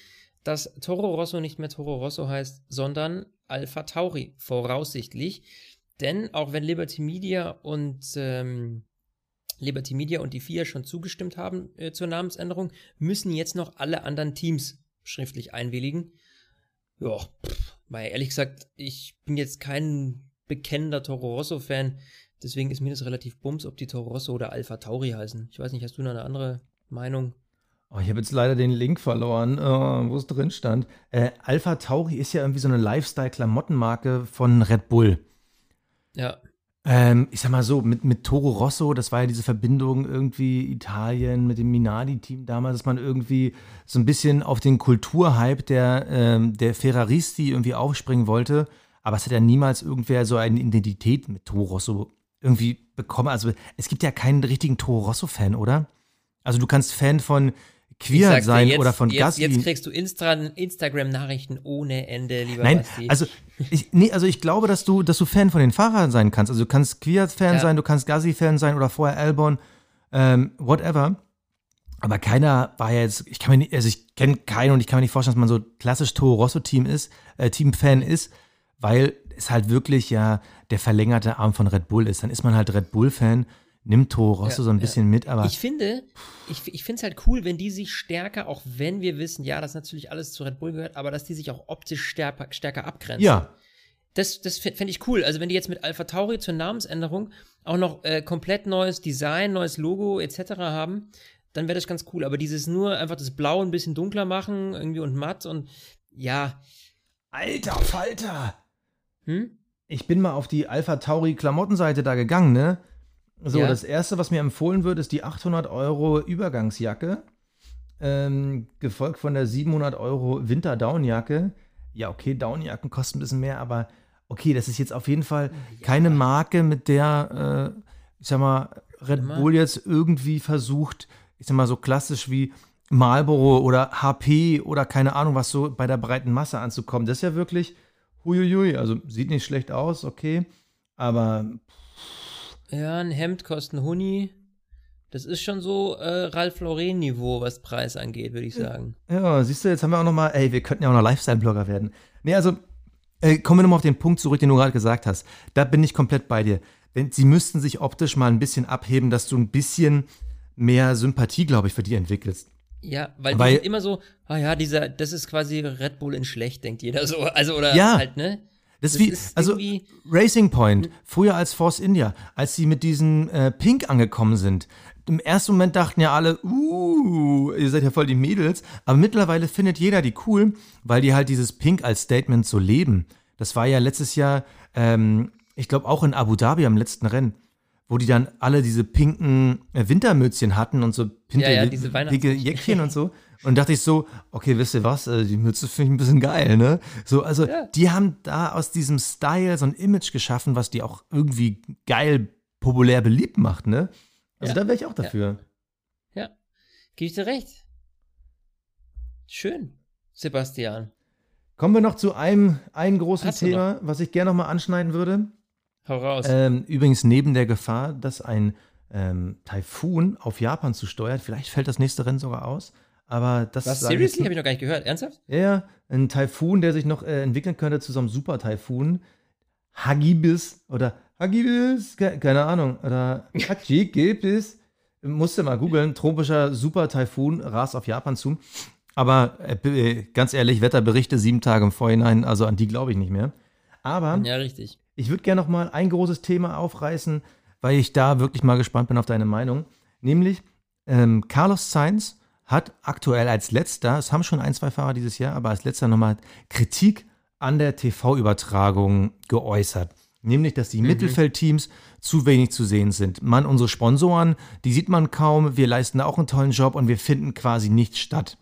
dass Toro Rosso nicht mehr Toro Rosso heißt, sondern Alpha Tauri, voraussichtlich. Denn auch wenn Liberty Media und ähm, Liberty Media und die FIA schon zugestimmt haben äh, zur Namensänderung, müssen jetzt noch alle anderen Teams schriftlich einwilligen. Ja, weil ehrlich gesagt, ich bin jetzt kein bekennender Toro Rosso-Fan, deswegen ist mir das relativ bums, ob die Toro Rosso oder Alpha Tauri heißen. Ich weiß nicht, hast du noch eine andere Meinung? Oh, ich habe jetzt leider den Link verloren, oh, wo es drin stand. Äh, Alpha Tauri ist ja irgendwie so eine Lifestyle-Klamottenmarke von Red Bull. Ja. Ähm, ich sag mal so, mit, mit Toro Rosso, das war ja diese Verbindung irgendwie Italien mit dem Minardi-Team damals, dass man irgendwie so ein bisschen auf den Kulturhype der, ähm, der Ferraristi irgendwie aufspringen wollte. Aber es hat ja niemals irgendwer so eine Identität mit Toro Rosso irgendwie bekommen. Also es gibt ja keinen richtigen Toro Rosso-Fan, oder? Also du kannst Fan von queer sein jetzt, oder von jetzt, Gasly. Jetzt kriegst du Insta Instagram-Nachrichten ohne Ende, lieber Nein, Basti. also ich, nee, also ich glaube, dass du, dass du Fan von den Fahrern sein kannst. Also du kannst queer-Fan ja. sein, du kannst Gasly-Fan sein oder vorher Albon, ähm, whatever. Aber keiner war ja jetzt, ich kann mir nicht, also ich kenne keinen und ich kann mir nicht vorstellen, dass man so klassisch Toro Rosso-Team ist, äh, Team-Fan ist, weil es halt wirklich ja der verlängerte Arm von Red Bull ist. Dann ist man halt Red Bull-Fan nimmt Toro Rosso ja, so ein bisschen ja. mit, aber. Ich finde, ich, ich finde es halt cool, wenn die sich stärker, auch wenn wir wissen, ja, dass natürlich alles zu Red Bull gehört, aber dass die sich auch optisch stärker, stärker abgrenzen. Ja. Das, das fände ich cool. Also, wenn die jetzt mit Alpha Tauri zur Namensänderung auch noch äh, komplett neues Design, neues Logo etc. haben, dann wäre das ganz cool. Aber dieses nur einfach das Blau ein bisschen dunkler machen, irgendwie und matt und ja. Alter Falter! Hm? Ich bin mal auf die Alpha Tauri Klamottenseite da gegangen, ne? So, ja. das erste, was mir empfohlen wird, ist die 800 Euro Übergangsjacke, ähm, gefolgt von der 700 Euro Winter-Downjacke. Ja, okay, Downjacken kosten ein bisschen mehr, aber okay, das ist jetzt auf jeden Fall ja. keine Marke, mit der, äh, ich sag mal, Red Bull jetzt irgendwie versucht, ich sag mal, so klassisch wie Marlboro oder HP oder keine Ahnung, was so bei der breiten Masse anzukommen. Das ist ja wirklich, huiuiui, also sieht nicht schlecht aus, okay, aber ja, ein Hemd kostet ein Huni. Das ist schon so äh, Ralph Lauren-Niveau, was Preis angeht, würde ich sagen. Ja, siehst du, jetzt haben wir auch noch mal, ey, wir könnten ja auch noch Lifestyle-Blogger werden. Nee, also, äh, kommen wir nochmal auf den Punkt zurück, den du gerade gesagt hast. Da bin ich komplett bei dir. Denn sie müssten sich optisch mal ein bisschen abheben, dass du ein bisschen mehr Sympathie, glaube ich, für die entwickelst. Ja, weil, weil die sind immer so, ah ja, dieser, das ist quasi Red Bull in schlecht, denkt jeder so. Also, oder ja. halt, ne? Das, das ist wie, ist also Racing Point, hm. früher als Force India, als sie mit diesem äh, Pink angekommen sind. Im ersten Moment dachten ja alle, uh, ihr seid ja voll die Mädels, aber mittlerweile findet jeder die cool, weil die halt dieses Pink als Statement so leben. Das war ja letztes Jahr, ähm, ich glaube auch in Abu Dhabi am letzten Rennen, wo die dann alle diese pinken äh, Wintermützchen hatten und so pinke ja, ja, dicke Jäckchen und so. Und dachte ich so, okay, wisst ihr was, äh, die Mütze finde ich ein bisschen geil, ne? So, also ja. die haben da aus diesem Style so ein Image geschaffen, was die auch irgendwie geil, populär beliebt macht, ne? Also ja. da wäre ich auch dafür. Ja, ja. gebe ich dir recht. Schön, Sebastian. Kommen wir noch zu einem, einem großen Hast Thema, was ich gerne nochmal anschneiden würde. Hau raus. Ähm, übrigens neben der Gefahr, dass ein ähm, Taifun auf Japan zusteuert, vielleicht fällt das nächste Rennen sogar aus, aber das Was, seriously? Habe ich noch gar nicht gehört. Ernsthaft? Ja, ein Taifun, der sich noch äh, entwickeln könnte zu so einem Super-Taifun. Hagibis oder Hagibis, keine Ahnung. Oder Hagibis. Musste mal googeln. Tropischer Super-Taifun rast auf Japan zu. Aber äh, ganz ehrlich, Wetterberichte sieben Tage im Vorhinein, also an die glaube ich nicht mehr. Aber ja, richtig. ich würde gerne noch mal ein großes Thema aufreißen, weil ich da wirklich mal gespannt bin auf deine Meinung. Nämlich, ähm, Carlos Sainz hat aktuell als letzter, es haben schon ein, zwei Fahrer dieses Jahr, aber als letzter nochmal Kritik an der TV-Übertragung geäußert. Nämlich, dass die mhm. Mittelfeldteams zu wenig zu sehen sind. Man, unsere Sponsoren, die sieht man kaum, wir leisten auch einen tollen Job und wir finden quasi nichts statt.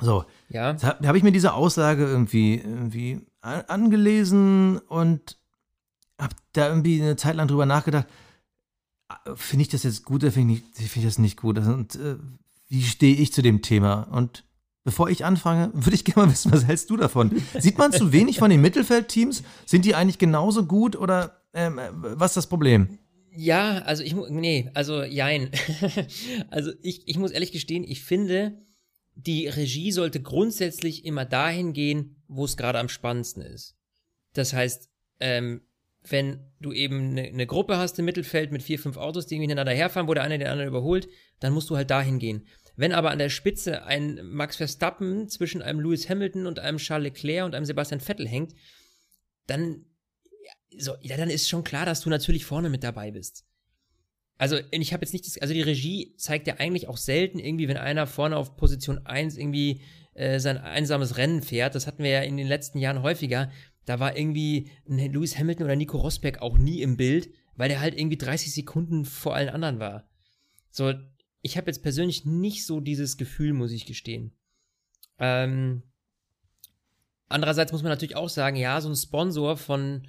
So, ja. da habe ich mir diese Aussage irgendwie, irgendwie angelesen und habe da irgendwie eine Zeit lang drüber nachgedacht, finde ich das jetzt gut oder finde ich, find ich das nicht gut? Und äh, wie stehe ich zu dem Thema? Und bevor ich anfange, würde ich gerne mal wissen, was hältst du davon? Sieht man zu wenig von den Mittelfeldteams? Sind die eigentlich genauso gut oder ähm, was ist das Problem? Ja, also ich muss, nee, also jein. also ich, ich muss ehrlich gestehen, ich finde, die Regie sollte grundsätzlich immer dahin gehen, wo es gerade am spannendsten ist. Das heißt, ähm, wenn du eben eine, eine Gruppe hast im Mittelfeld mit vier, fünf Autos, die miteinander herfahren, wo der eine den anderen überholt, dann musst du halt dahin gehen. Wenn aber an der Spitze ein Max Verstappen zwischen einem Lewis Hamilton und einem Charles Leclerc und einem Sebastian Vettel hängt, dann, so, ja, dann ist schon klar, dass du natürlich vorne mit dabei bist. Also, ich habe jetzt nicht das, also die Regie zeigt ja eigentlich auch selten irgendwie, wenn einer vorne auf Position 1 irgendwie äh, sein einsames Rennen fährt. Das hatten wir ja in den letzten Jahren häufiger. Da war irgendwie ein Lewis Hamilton oder Nico Rosberg auch nie im Bild, weil der halt irgendwie 30 Sekunden vor allen anderen war. So, ich habe jetzt persönlich nicht so dieses Gefühl, muss ich gestehen. Ähm, andererseits muss man natürlich auch sagen, ja, so ein Sponsor von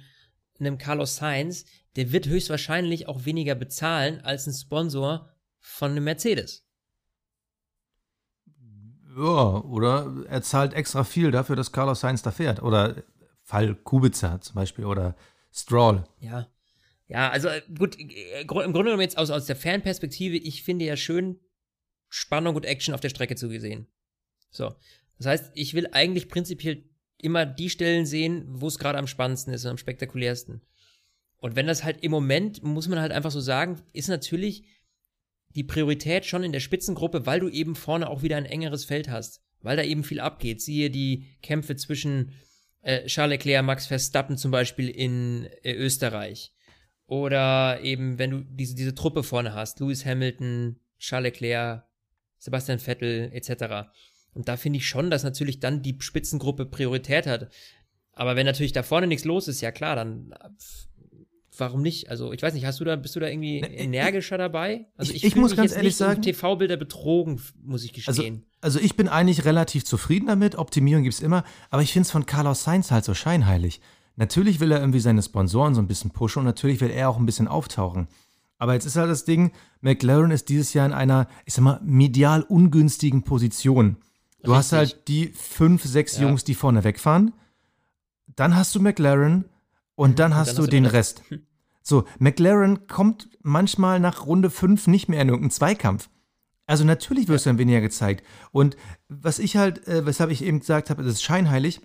einem Carlos Sainz, der wird höchstwahrscheinlich auch weniger bezahlen als ein Sponsor von einem Mercedes. Ja, oder er zahlt extra viel dafür, dass Carlos Sainz da fährt. Oder Fall Kubica zum Beispiel oder Stroll. Ja. Ja, also äh, gut, äh, im Grunde genommen jetzt aus, aus der Fanperspektive, ich finde ja schön Spannung und Action auf der Strecke zu sehen. So. Das heißt, ich will eigentlich prinzipiell immer die Stellen sehen, wo es gerade am spannendsten ist und am spektakulärsten. Und wenn das halt im Moment, muss man halt einfach so sagen, ist natürlich die Priorität schon in der Spitzengruppe, weil du eben vorne auch wieder ein engeres Feld hast. Weil da eben viel abgeht. Siehe die Kämpfe zwischen äh, Charles Leclerc, Max Verstappen zum Beispiel in äh, Österreich. Oder eben, wenn du diese, diese Truppe vorne hast, Lewis Hamilton, Charles Leclerc, Sebastian Vettel etc. Und da finde ich schon, dass natürlich dann die Spitzengruppe Priorität hat. Aber wenn natürlich da vorne nichts los ist, ja klar, dann warum nicht? Also ich weiß nicht, hast du da, bist du da irgendwie energischer dabei? Also ich, ich, ich muss ganz ehrlich sagen, TV-Bilder betrogen, muss ich also, gestehen. Also, also ich bin eigentlich relativ zufrieden damit. Optimierung gibt es immer, aber ich finde es von Carlos Sainz halt so scheinheilig. Natürlich will er irgendwie seine Sponsoren so ein bisschen pushen und natürlich will er auch ein bisschen auftauchen. Aber jetzt ist halt das Ding, McLaren ist dieses Jahr in einer, ich sag mal, medial ungünstigen Position. Du Richtig. hast halt die fünf, sechs ja. Jungs, die vorne wegfahren. Dann hast du McLaren und dann hast und dann du hast den Rest. Rest. So, McLaren kommt manchmal nach Runde fünf nicht mehr in irgendeinen Zweikampf. Also natürlich wirst du dann weniger gezeigt. Und was ich halt, äh, weshalb ich eben gesagt habe, es ist scheinheilig,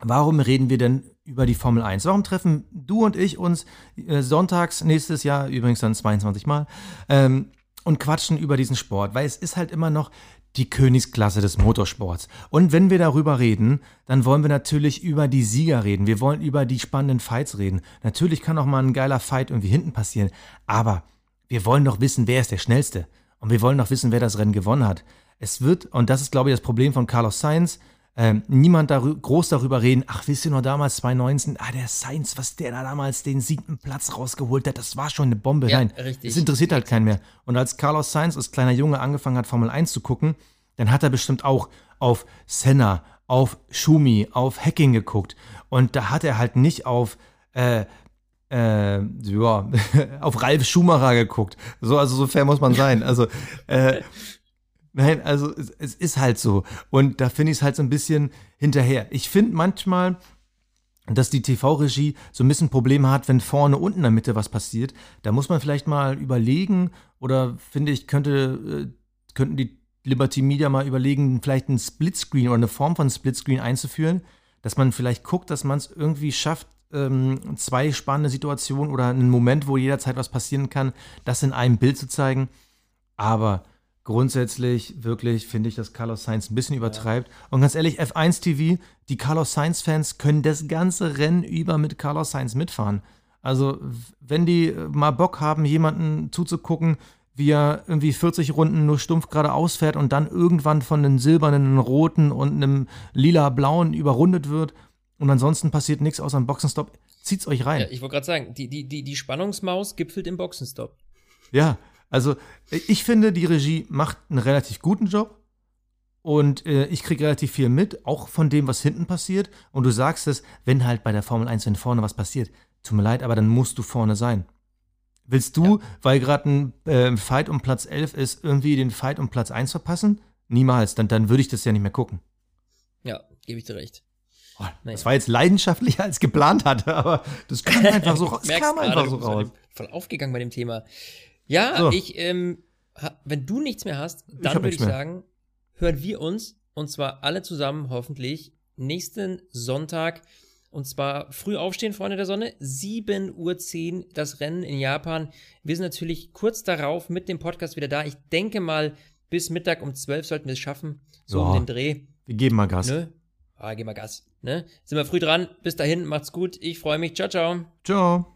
warum reden wir denn über die Formel 1? Warum treffen du und ich uns äh, sonntags nächstes Jahr, übrigens dann 22 Mal, ähm, und quatschen über diesen Sport? Weil es ist halt immer noch die Königsklasse des Motorsports. Und wenn wir darüber reden, dann wollen wir natürlich über die Sieger reden. Wir wollen über die spannenden Fights reden. Natürlich kann auch mal ein geiler Fight irgendwie hinten passieren, aber wir wollen doch wissen, wer ist der Schnellste. Und wir wollen doch wissen, wer das Rennen gewonnen hat. Es wird, und das ist, glaube ich, das Problem von Carlos Sainz, ähm, niemand darü groß darüber reden, ach, wisst ihr noch damals 2019, ah, der Sainz, was der da damals den siebten Platz rausgeholt hat, das war schon eine Bombe. Ja, Nein, richtig. das interessiert halt keinen mehr. Und als Carlos Sainz als kleiner Junge angefangen hat, Formel 1 zu gucken, dann hat er bestimmt auch auf Senna, auf Schumi, auf Hacking geguckt. Und da hat er halt nicht auf, äh, äh, ja, auf Ralf Schumacher geguckt. So, also so fair muss man sein. Also, äh, Nein, also es, es ist halt so. Und da finde ich es halt so ein bisschen hinterher. Ich finde manchmal, dass die TV-Regie so ein bisschen Probleme hat, wenn vorne und in der Mitte was passiert. Da muss man vielleicht mal überlegen, oder finde ich, könnte, äh, könnten die Liberty Media mal überlegen, vielleicht ein Splitscreen oder eine Form von Splitscreen einzuführen, dass man vielleicht guckt, dass man es irgendwie schafft, ähm, zwei spannende Situationen oder einen Moment, wo jederzeit was passieren kann, das in einem Bild zu zeigen. Aber grundsätzlich wirklich finde ich, dass Carlos Sainz ein bisschen übertreibt. Und ganz ehrlich, F1 TV, die Carlos Sainz-Fans können das ganze Rennen über mit Carlos Sainz mitfahren. Also, wenn die äh, mal Bock haben, jemanden zuzugucken, wie er irgendwie 40 Runden nur stumpf geradeaus fährt und dann irgendwann von einem silbernen, einem roten und einem lila-blauen überrundet wird und ansonsten passiert nichts außer einem Boxenstopp, zieht's euch rein. Ja, ich wollte gerade sagen, die, die, die, die Spannungsmaus gipfelt im Boxenstopp. Ja, also ich finde, die Regie macht einen relativ guten Job und äh, ich kriege relativ viel mit, auch von dem, was hinten passiert. Und du sagst es, wenn halt bei der Formel 1, wenn vorne was passiert, tut mir leid, aber dann musst du vorne sein. Willst du, ja. weil gerade ein äh, Fight um Platz 11 ist, irgendwie den Fight um Platz 1 verpassen? Niemals, dann, dann würde ich das ja nicht mehr gucken. Ja, gebe ich dir recht. Oh, das war jetzt leidenschaftlicher als geplant hatte, aber das kam einfach so, das kam einfach so raus. Voll aufgegangen bei dem Thema. Ja, so. ich, ähm, wenn du nichts mehr hast, dann würde ich sagen, hören wir uns und zwar alle zusammen hoffentlich nächsten Sonntag und zwar früh aufstehen, Freunde der Sonne, 7.10 Uhr das Rennen in Japan. Wir sind natürlich kurz darauf mit dem Podcast wieder da. Ich denke mal, bis Mittag um 12 sollten wir es schaffen, so ja, um den Dreh. Wir geben mal Gas. Ne? Ah, geben mal Gas. Ne? Sind wir früh dran. Bis dahin, macht's gut. Ich freue mich. Ciao, ciao. Ciao.